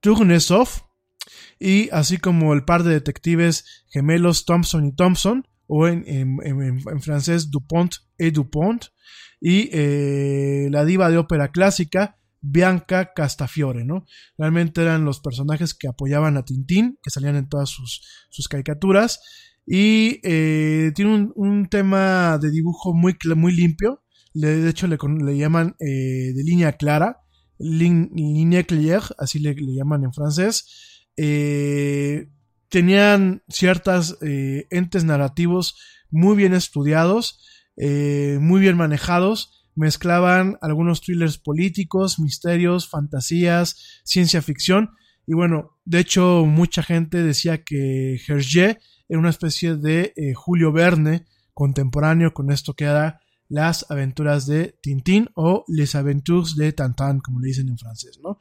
Tournesov, y así como el par de detectives gemelos Thompson y Thompson, o en, en, francés Dupont et Dupont, y eh, la diva de ópera clásica Bianca Castafiore, ¿no? Realmente eran los personajes que apoyaban a Tintín, que salían en todas sus, sus caricaturas, y eh, tiene un, tema de dibujo muy, muy limpio, de hecho le, le llaman eh, de línea clara, ligne claire, así le, le llaman en francés, eh, tenían ciertas eh, entes narrativos muy bien estudiados, eh, muy bien manejados, mezclaban algunos thrillers políticos, misterios, fantasías, ciencia ficción, y bueno, de hecho mucha gente decía que Hergé era una especie de Julio Verne contemporáneo con esto que era las aventuras de Tintín o Les Aventures de Tantan, como le dicen en francés, ¿no?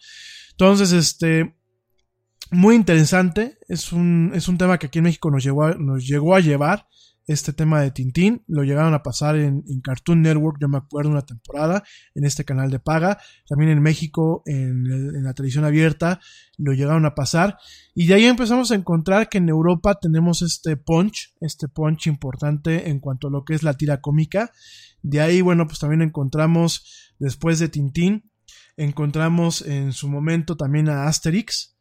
Entonces, este, muy interesante, es un, es un tema que aquí en México nos llegó a, nos llegó a llevar, este tema de Tintín, lo llegaron a pasar en, en, Cartoon Network, yo me acuerdo una temporada, en este canal de paga, también en México, en, en, la televisión abierta, lo llegaron a pasar, y de ahí empezamos a encontrar que en Europa tenemos este punch, este punch importante en cuanto a lo que es la tira cómica, de ahí, bueno, pues también encontramos, después de Tintín, encontramos en su momento también a Asterix,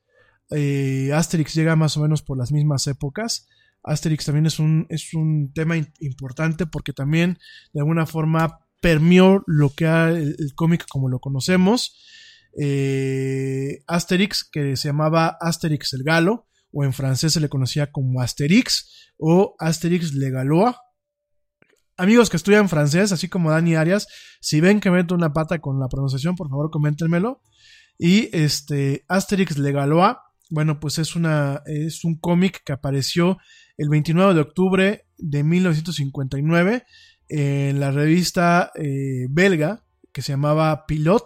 eh, Asterix llega más o menos por las mismas épocas, Asterix también es un, es un tema importante porque también de alguna forma permeó lo que era el, cómic como lo conocemos. Eh, Asterix, que se llamaba Asterix el Galo, o en francés se le conocía como Asterix, o Asterix le Galois. Amigos que estudian francés, así como Dani Arias, si ven que meto una pata con la pronunciación, por favor coméntenmelo. Y este Asterix le Galois, bueno, pues es una es un cómic que apareció el 29 de octubre de 1959 en la revista eh, belga que se llamaba Pilot.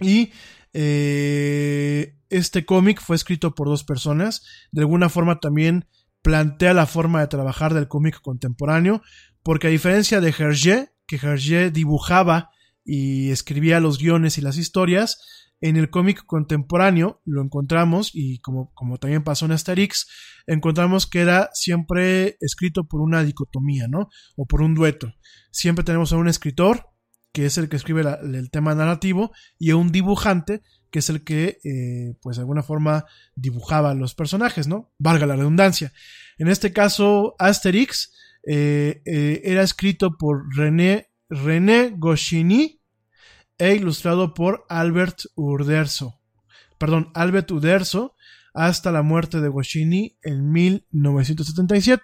Y eh, este cómic fue escrito por dos personas. De alguna forma también plantea la forma de trabajar del cómic contemporáneo, porque a diferencia de Hergé, que Hergé dibujaba y escribía los guiones y las historias, en el cómic contemporáneo lo encontramos, y como, como también pasó en Asterix, encontramos que era siempre escrito por una dicotomía, ¿no? O por un dueto. Siempre tenemos a un escritor, que es el que escribe el tema narrativo, y a un dibujante, que es el que, eh, pues de alguna forma, dibujaba los personajes, ¿no? Valga la redundancia. En este caso, Asterix eh, eh, era escrito por René, René Goscinny, e ilustrado por Albert Uderzo. Perdón, Albert Uderzo hasta la muerte de Goscinny en 1977.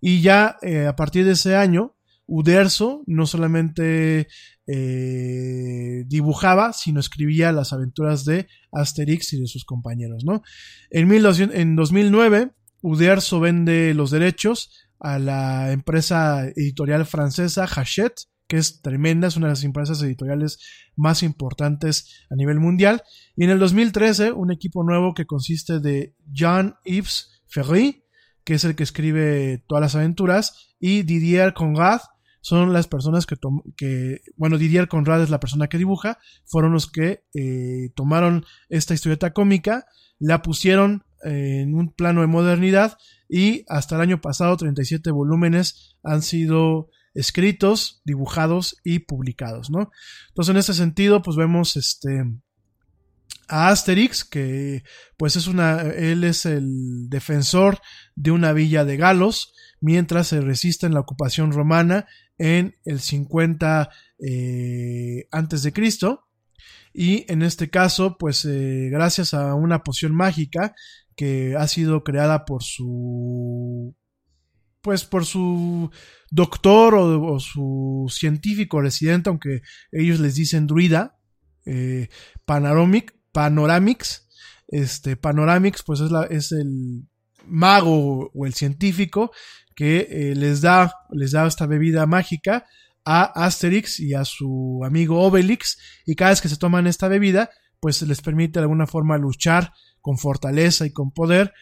Y ya eh, a partir de ese año, Uderzo no solamente eh, dibujaba, sino escribía las aventuras de Asterix y de sus compañeros, ¿no? En, 1200, en 2009, Uderzo vende los derechos a la empresa editorial francesa Hachette, que es tremenda, es una de las empresas editoriales más importantes a nivel mundial. Y en el 2013, un equipo nuevo que consiste de Jean-Yves Ferry, que es el que escribe todas las aventuras, y Didier Conrad, son las personas que, que bueno, Didier Conrad es la persona que dibuja, fueron los que eh, tomaron esta historieta cómica, la pusieron eh, en un plano de modernidad y hasta el año pasado 37 volúmenes han sido escritos, dibujados y publicados, ¿no? Entonces, en ese sentido, pues vemos este a Asterix, que pues es una, él es el defensor de una villa de Galos, mientras se resiste en la ocupación romana en el 50 eh, antes de Cristo. Y en este caso, pues eh, gracias a una poción mágica que ha sido creada por su pues por su doctor o, su científico residente, aunque ellos les dicen druida, eh, Panoramic, Panoramix, este, Panoramix, pues es, la, es el mago o el científico que eh, les da, les da esta bebida mágica a Asterix y a su amigo Obelix, y cada vez que se toman esta bebida, pues les permite de alguna forma luchar con fortaleza y con poder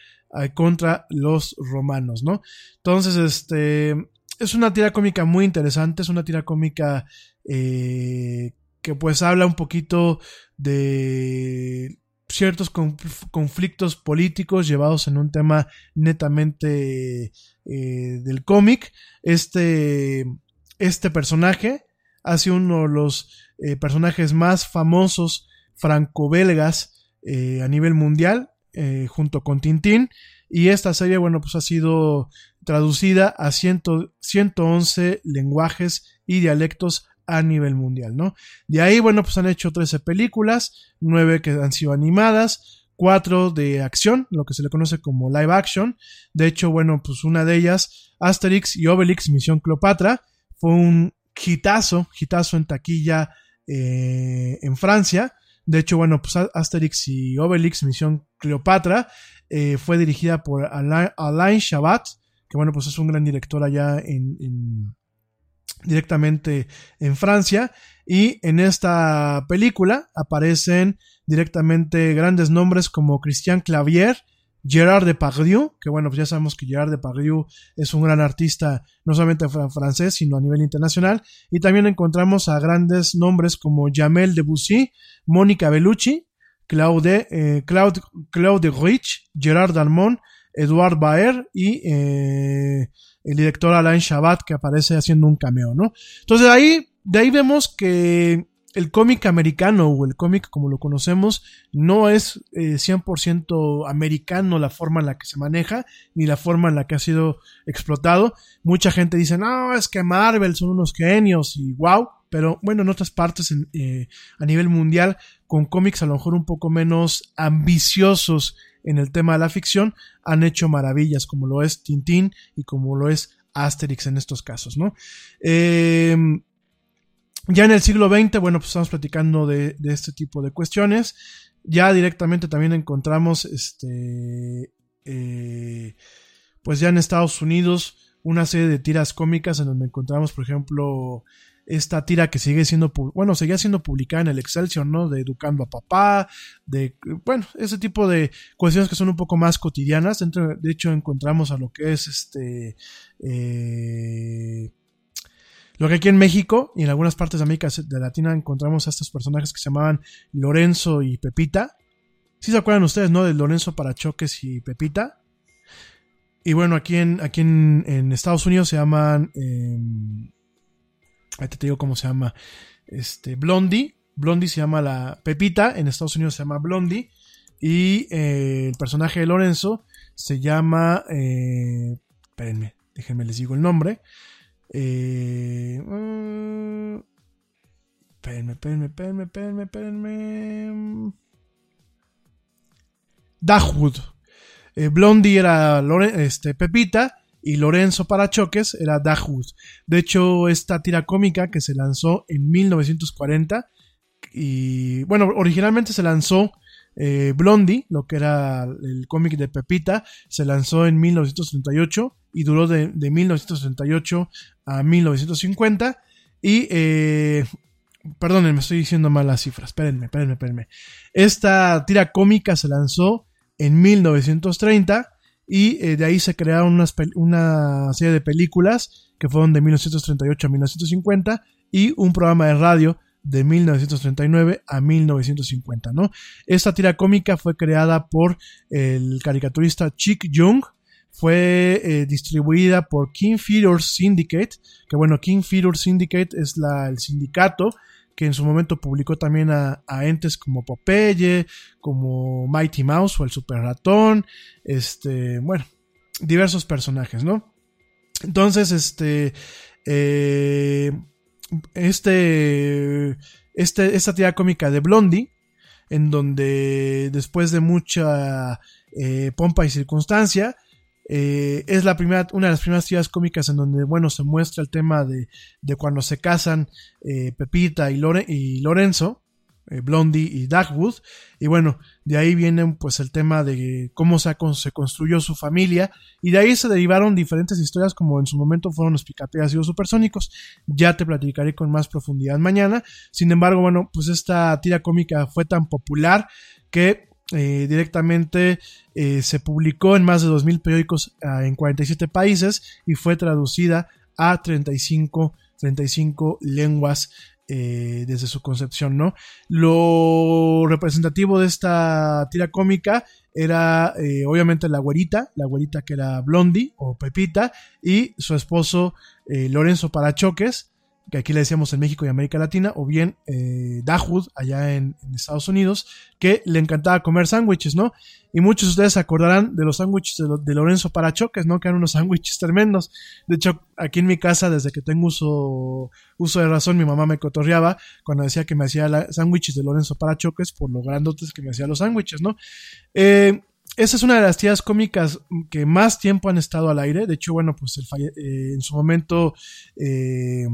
contra los romanos, ¿no? Entonces, este, es una tira cómica muy interesante, es una tira cómica eh, que pues habla un poquito de ciertos conflictos políticos llevados en un tema netamente eh, del cómic. Este, este personaje ha sido uno de los eh, personajes más famosos franco-belgas a nivel mundial. Eh, junto con Tintín. Y esta serie, bueno, pues ha sido traducida a 100, 111 lenguajes y dialectos a nivel mundial, ¿no? De ahí, bueno, pues han hecho 13 películas, 9 que han sido animadas, 4 de acción, lo que se le conoce como live action. De hecho, bueno, pues una de ellas, Asterix y Obelix, Misión Cleopatra, fue un hitazo, hitazo en taquilla eh, en Francia. De hecho, bueno, pues Asterix y Obelix, Misión Cleopatra, eh, fue dirigida por Alain, Alain Chabat, que bueno, pues es un gran director allá en, en directamente en Francia. Y en esta película aparecen directamente grandes nombres como Christian Clavier, Gerard Depardieu, que bueno, pues ya sabemos que Gerard Depardieu es un gran artista, no solamente francés, sino a nivel internacional. Y también encontramos a grandes nombres como Jamel Debussy, Mónica Bellucci, Claude, eh, Claude, Claude Rich, Gerard Darmon, Edouard Baer y eh, el director Alain Chabat que aparece haciendo un cameo, ¿no? Entonces ahí, de ahí vemos que el cómic americano o el cómic como lo conocemos no es eh, 100% americano la forma en la que se maneja ni la forma en la que ha sido explotado. Mucha gente dice, no, es que Marvel son unos genios y wow, pero bueno, en otras partes eh, a nivel mundial con cómics a lo mejor un poco menos ambiciosos en el tema de la ficción han hecho maravillas como lo es Tintín y como lo es Asterix en estos casos, ¿no? Eh, ya en el siglo XX, bueno, pues estamos platicando de, este tipo de cuestiones. Ya directamente también encontramos, este, eh, pues ya en Estados Unidos, una serie de tiras cómicas en donde encontramos, por ejemplo, esta tira que sigue siendo, bueno, seguía siendo publicada en el Excelsior, ¿no? De Educando a Papá, de, bueno, ese tipo de cuestiones que son un poco más cotidianas. Dentro, de hecho, encontramos a lo que es este, eh, lo que aquí en México y en algunas partes de América de Latina encontramos a estos personajes que se llamaban Lorenzo y Pepita. ¿Sí se acuerdan ustedes, no? De Lorenzo Parachoques y Pepita. Y bueno, aquí en, aquí en, en Estados Unidos se llaman. Eh, ahí te digo cómo se llama. Este, Blondie. Blondie se llama la Pepita. En Estados Unidos se llama Blondie. Y eh, el personaje de Lorenzo se llama. Eh, espérenme, déjenme les digo el nombre. Eh, uh, espérenme, espérenme, espérenme, espérenme. Eh, Blondie era este, Pepita y Lorenzo Parachoques era Dashwood. De hecho, esta tira cómica que se lanzó en 1940 y bueno, originalmente se lanzó eh, Blondie, lo que era el cómic de Pepita, se lanzó en 1938 y duró de, de 1938 a 1950. Y, eh, perdonen, me estoy diciendo mal las cifras, espérenme, espérenme, espérenme. Esta tira cómica se lanzó en 1930 y eh, de ahí se crearon una serie de películas que fueron de 1938 a 1950 y un programa de radio de 1939 a 1950, ¿no? Esta tira cómica fue creada por el caricaturista Chick Jung, fue eh, distribuida por King Feeders Syndicate, que bueno, King Feeders Syndicate es la, el sindicato que en su momento publicó también a, a, entes como Popeye, como Mighty Mouse o el Super Ratón, este, bueno, diversos personajes, ¿no? Entonces, este, eh, este, este, esta tira cómica de Blondie, en donde después de mucha eh, pompa y circunstancia, eh, es la primera, una de las primeras tiras cómicas en donde, bueno, se muestra el tema de, de cuando se casan eh, Pepita y, Lore, y Lorenzo, eh, Blondie y Dagwood. Y bueno, de ahí viene pues el tema de cómo se, construyó su familia. Y de ahí se derivaron diferentes historias como en su momento fueron los picapeas y los supersónicos. Ya te platicaré con más profundidad mañana. Sin embargo, bueno, pues esta tira cómica fue tan popular que eh, directamente eh, se publicó en más de 2.000 periódicos uh, en 47 países y fue traducida a 35, 35 lenguas eh, desde su concepción, ¿no? Lo representativo de esta tira cómica era eh, obviamente la güerita, la güerita que era Blondie o Pepita y su esposo eh, Lorenzo Parachoques, que aquí le decíamos en México y América Latina, o bien eh, Dahwood, allá en, Estados Unidos, que le encantaba comer sándwiches, ¿no? Y muchos de ustedes se acordarán de los sándwiches de, Lorenzo Parachoques, ¿no? Que eran unos *laughs* sándwiches tremendos. De hecho, aquí en mi casa, desde que tengo uso, uso de razón, mi mamá me cotorreaba cuando decía que me hacía sándwiches de Lorenzo Parachoques por lo grandotes que me hacía los sándwiches, ¿no? Eh, esa es una de las tiras cómicas que más tiempo han estado al aire. De hecho, bueno, pues el falle eh, en su momento... Eh,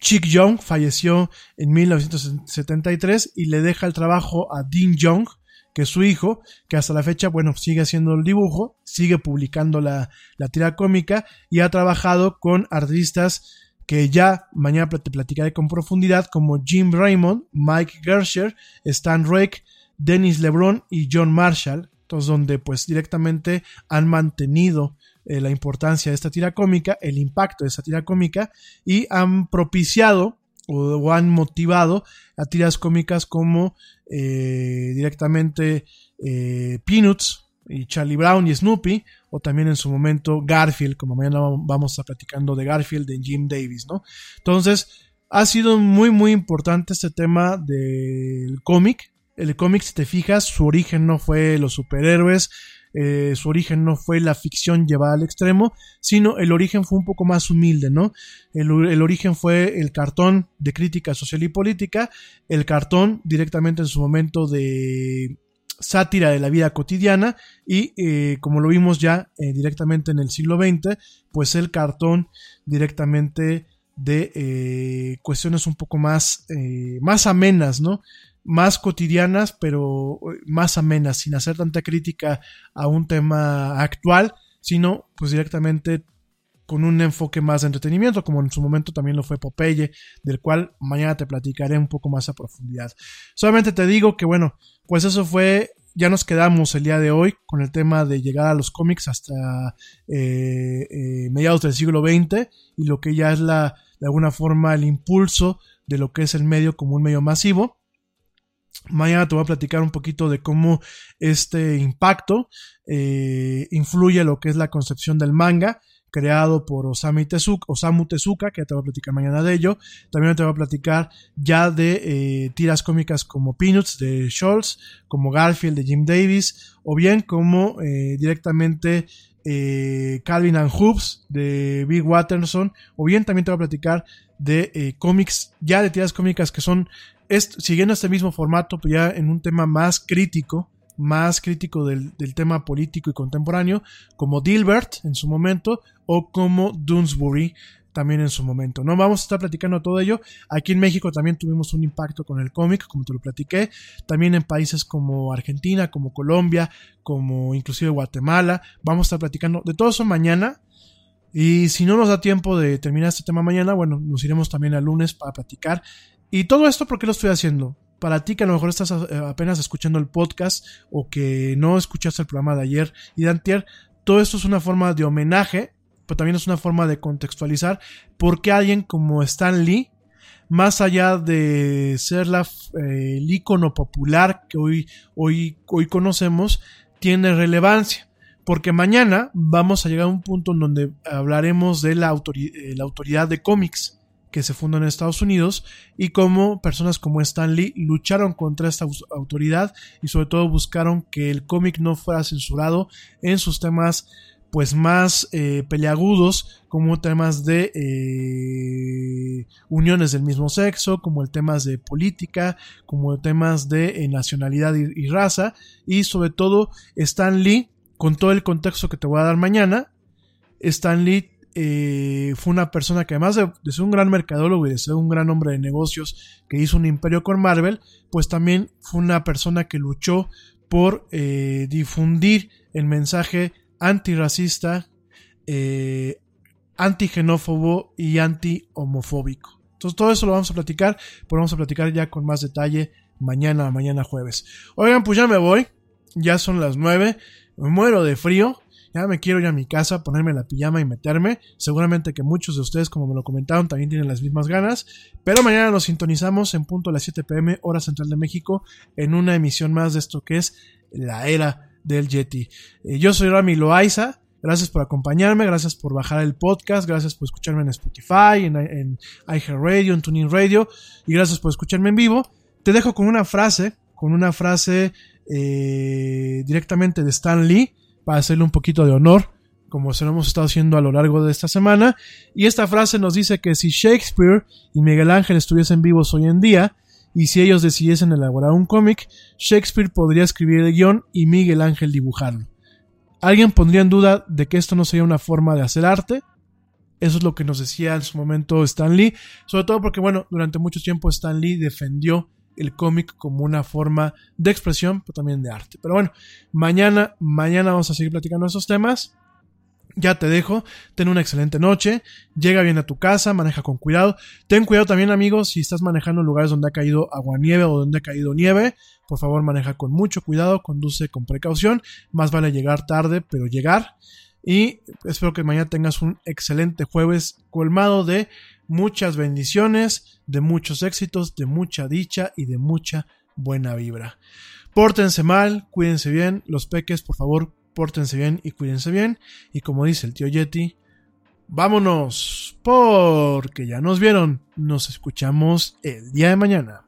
Chick Young falleció en 1973 y le deja el trabajo a Dean Young, que su hijo, que hasta la fecha, bueno, sigue haciendo el dibujo, sigue publicando la, la tira cómica y ha trabajado con artistas que ya mañana te platicaré con profundidad, como Jim Raymond, Mike Gersher, Stan Rake, Dennis LeBron y John Marshall, entonces donde pues directamente han mantenido eh, la importancia de esta tira cómica, el impacto de esta tira cómica y han propiciado o, han motivado a tiras cómicas como eh, directamente eh, Peanuts y Charlie Brown y Snoopy, o también en su momento Garfield, como mañana vamos a platicando de Garfield de Jim Davis, ¿no? Entonces, ha sido muy, muy importante este tema del cómic. El cómic, si te fijas, su origen no fue los superhéroes, eh, su origen no fue la ficción llevada al extremo, sino el origen fue un poco más humilde, ¿no? El, el, origen fue el cartón de crítica social y política, el cartón directamente en su momento de sátira de la vida cotidiana y eh, como lo vimos ya eh, directamente en el siglo XX, pues el cartón directamente de cuestiones un poco más, más amenas, ¿no? Más cotidianas, pero más amenas, sin hacer tanta crítica a un tema actual, sino pues directamente con un enfoque más de entretenimiento, como en su momento también lo fue Popeye, del cual mañana te platicaré un poco más a profundidad. Solamente te digo que bueno, pues eso fue, ya nos quedamos el día de hoy con el tema de llegar a los cómics hasta eh, eh, mediados del siglo XX y lo que ya es la, de alguna forma el impulso de lo que es el medio como un medio masivo. Mañana te voy a platicar un poquito de cómo este impacto eh, influye lo que es la concepción del manga creado por Osamu Tezuka, Osamu Tezuka, que te voy a platicar mañana de ello. También te voy a platicar ya de eh, tiras cómicas como Peanuts de Scholz, como Garfield de Jim Davis, o bien como eh, directamente Calvin and Hoops de Big Watterson, o bien también te voy a platicar de cómics, ya de tiras cómicas que son, siguiendo este mismo formato, pero ya en un tema más crítico, más crítico del, tema político y contemporáneo, como Dilbert en su momento, o como Doonesbury también en su momento. No vamos a estar platicando todo ello. Aquí en México también tuvimos un impacto con el cómic, como te lo platiqué. También en países como Argentina, como Colombia, como inclusive Guatemala. Vamos a estar platicando de todo eso mañana. Y si no nos da tiempo de terminar este tema mañana, bueno, nos iremos también al lunes para platicar. Y todo esto, ¿por qué lo estoy haciendo? para ti que a lo mejor estás eh, apenas escuchando el podcast o que no escuchaste el programa de ayer y de antier, todo esto es una forma de homenaje, pero también es una forma de contextualizar por qué alguien como Stan Lee, más allá de ser la, eh, el icono popular que hoy, hoy, hoy conocemos, tiene relevancia. Porque mañana vamos a llegar a un punto en donde hablaremos de la, eh, la autoridad de cómics que se fundó en Estados Unidos y cómo personas como Stan Lee lucharon contra esta autoridad y sobre todo buscaron que el cómic no fuera censurado en sus temas pues más eh, peleagudos como temas de eh, uniones del mismo sexo, como el temas de política, como temas de eh, nacionalidad y, y, raza. Y sobre todo Stan Lee con todo el contexto que te voy a dar mañana Stan Lee eh, fue una persona que además de, ser un gran mercadólogo y de ser un gran hombre de negocios que hizo un imperio con Marvel, pues también fue una persona que luchó por eh, difundir el mensaje antirracista, eh, antigenófobo y anti-homofóbico. Entonces todo eso lo vamos a platicar, pero vamos a platicar ya con más detalle mañana, mañana jueves. Oigan, pues ya me voy, ya son las nueve, me muero de frío, ya me quiero ir a mi casa, ponerme la pijama y meterme. Seguramente que muchos de ustedes, como me lo comentaron, también tienen las mismas ganas. Pero mañana nos sintonizamos en punto a las 7 pm, hora central de México, en una emisión más de esto que es la era del Yeti. Eh, yo soy Rami Loaiza. Gracias por acompañarme, gracias por bajar el podcast, gracias por escucharme en Spotify, en, en iHeartRadio, en Tuning Radio y gracias por escucharme en vivo. Te dejo con una frase, con una frase eh, directamente de Stan Lee para hacerle un poquito de honor, como se lo hemos estado haciendo a lo largo de esta semana. Y esta frase nos dice que si Shakespeare y Miguel Ángel estuviesen vivos hoy en día, y si ellos decidiesen elaborar un cómic, Shakespeare podría escribir el guion y Miguel Ángel dibujarlo. ¿Alguien pondría en duda de que esto no sería una forma de hacer arte? Eso es lo que nos decía en su momento Stan Lee, sobre todo porque, bueno, durante mucho tiempo Stan Lee defendió el cómic como una forma de expresión, pero también de arte. Pero bueno, mañana, mañana vamos a seguir platicando esos temas. Ya te dejo, ten una excelente noche, llega bien a tu casa, maneja con cuidado. Ten cuidado también amigos si estás manejando lugares donde ha caído agua nieve o donde ha caído nieve, por favor maneja con mucho cuidado, conduce con precaución, más vale llegar tarde, pero llegar. Y espero que mañana tengas un excelente jueves colmado de muchas bendiciones, de muchos éxitos, de mucha dicha y de mucha buena vibra. Pórtense mal, cuídense bien, los peques, por favor, pórtense bien y cuídense bien. Y como dice el tío Yeti, vámonos, porque ya nos vieron. Nos escuchamos el día de mañana.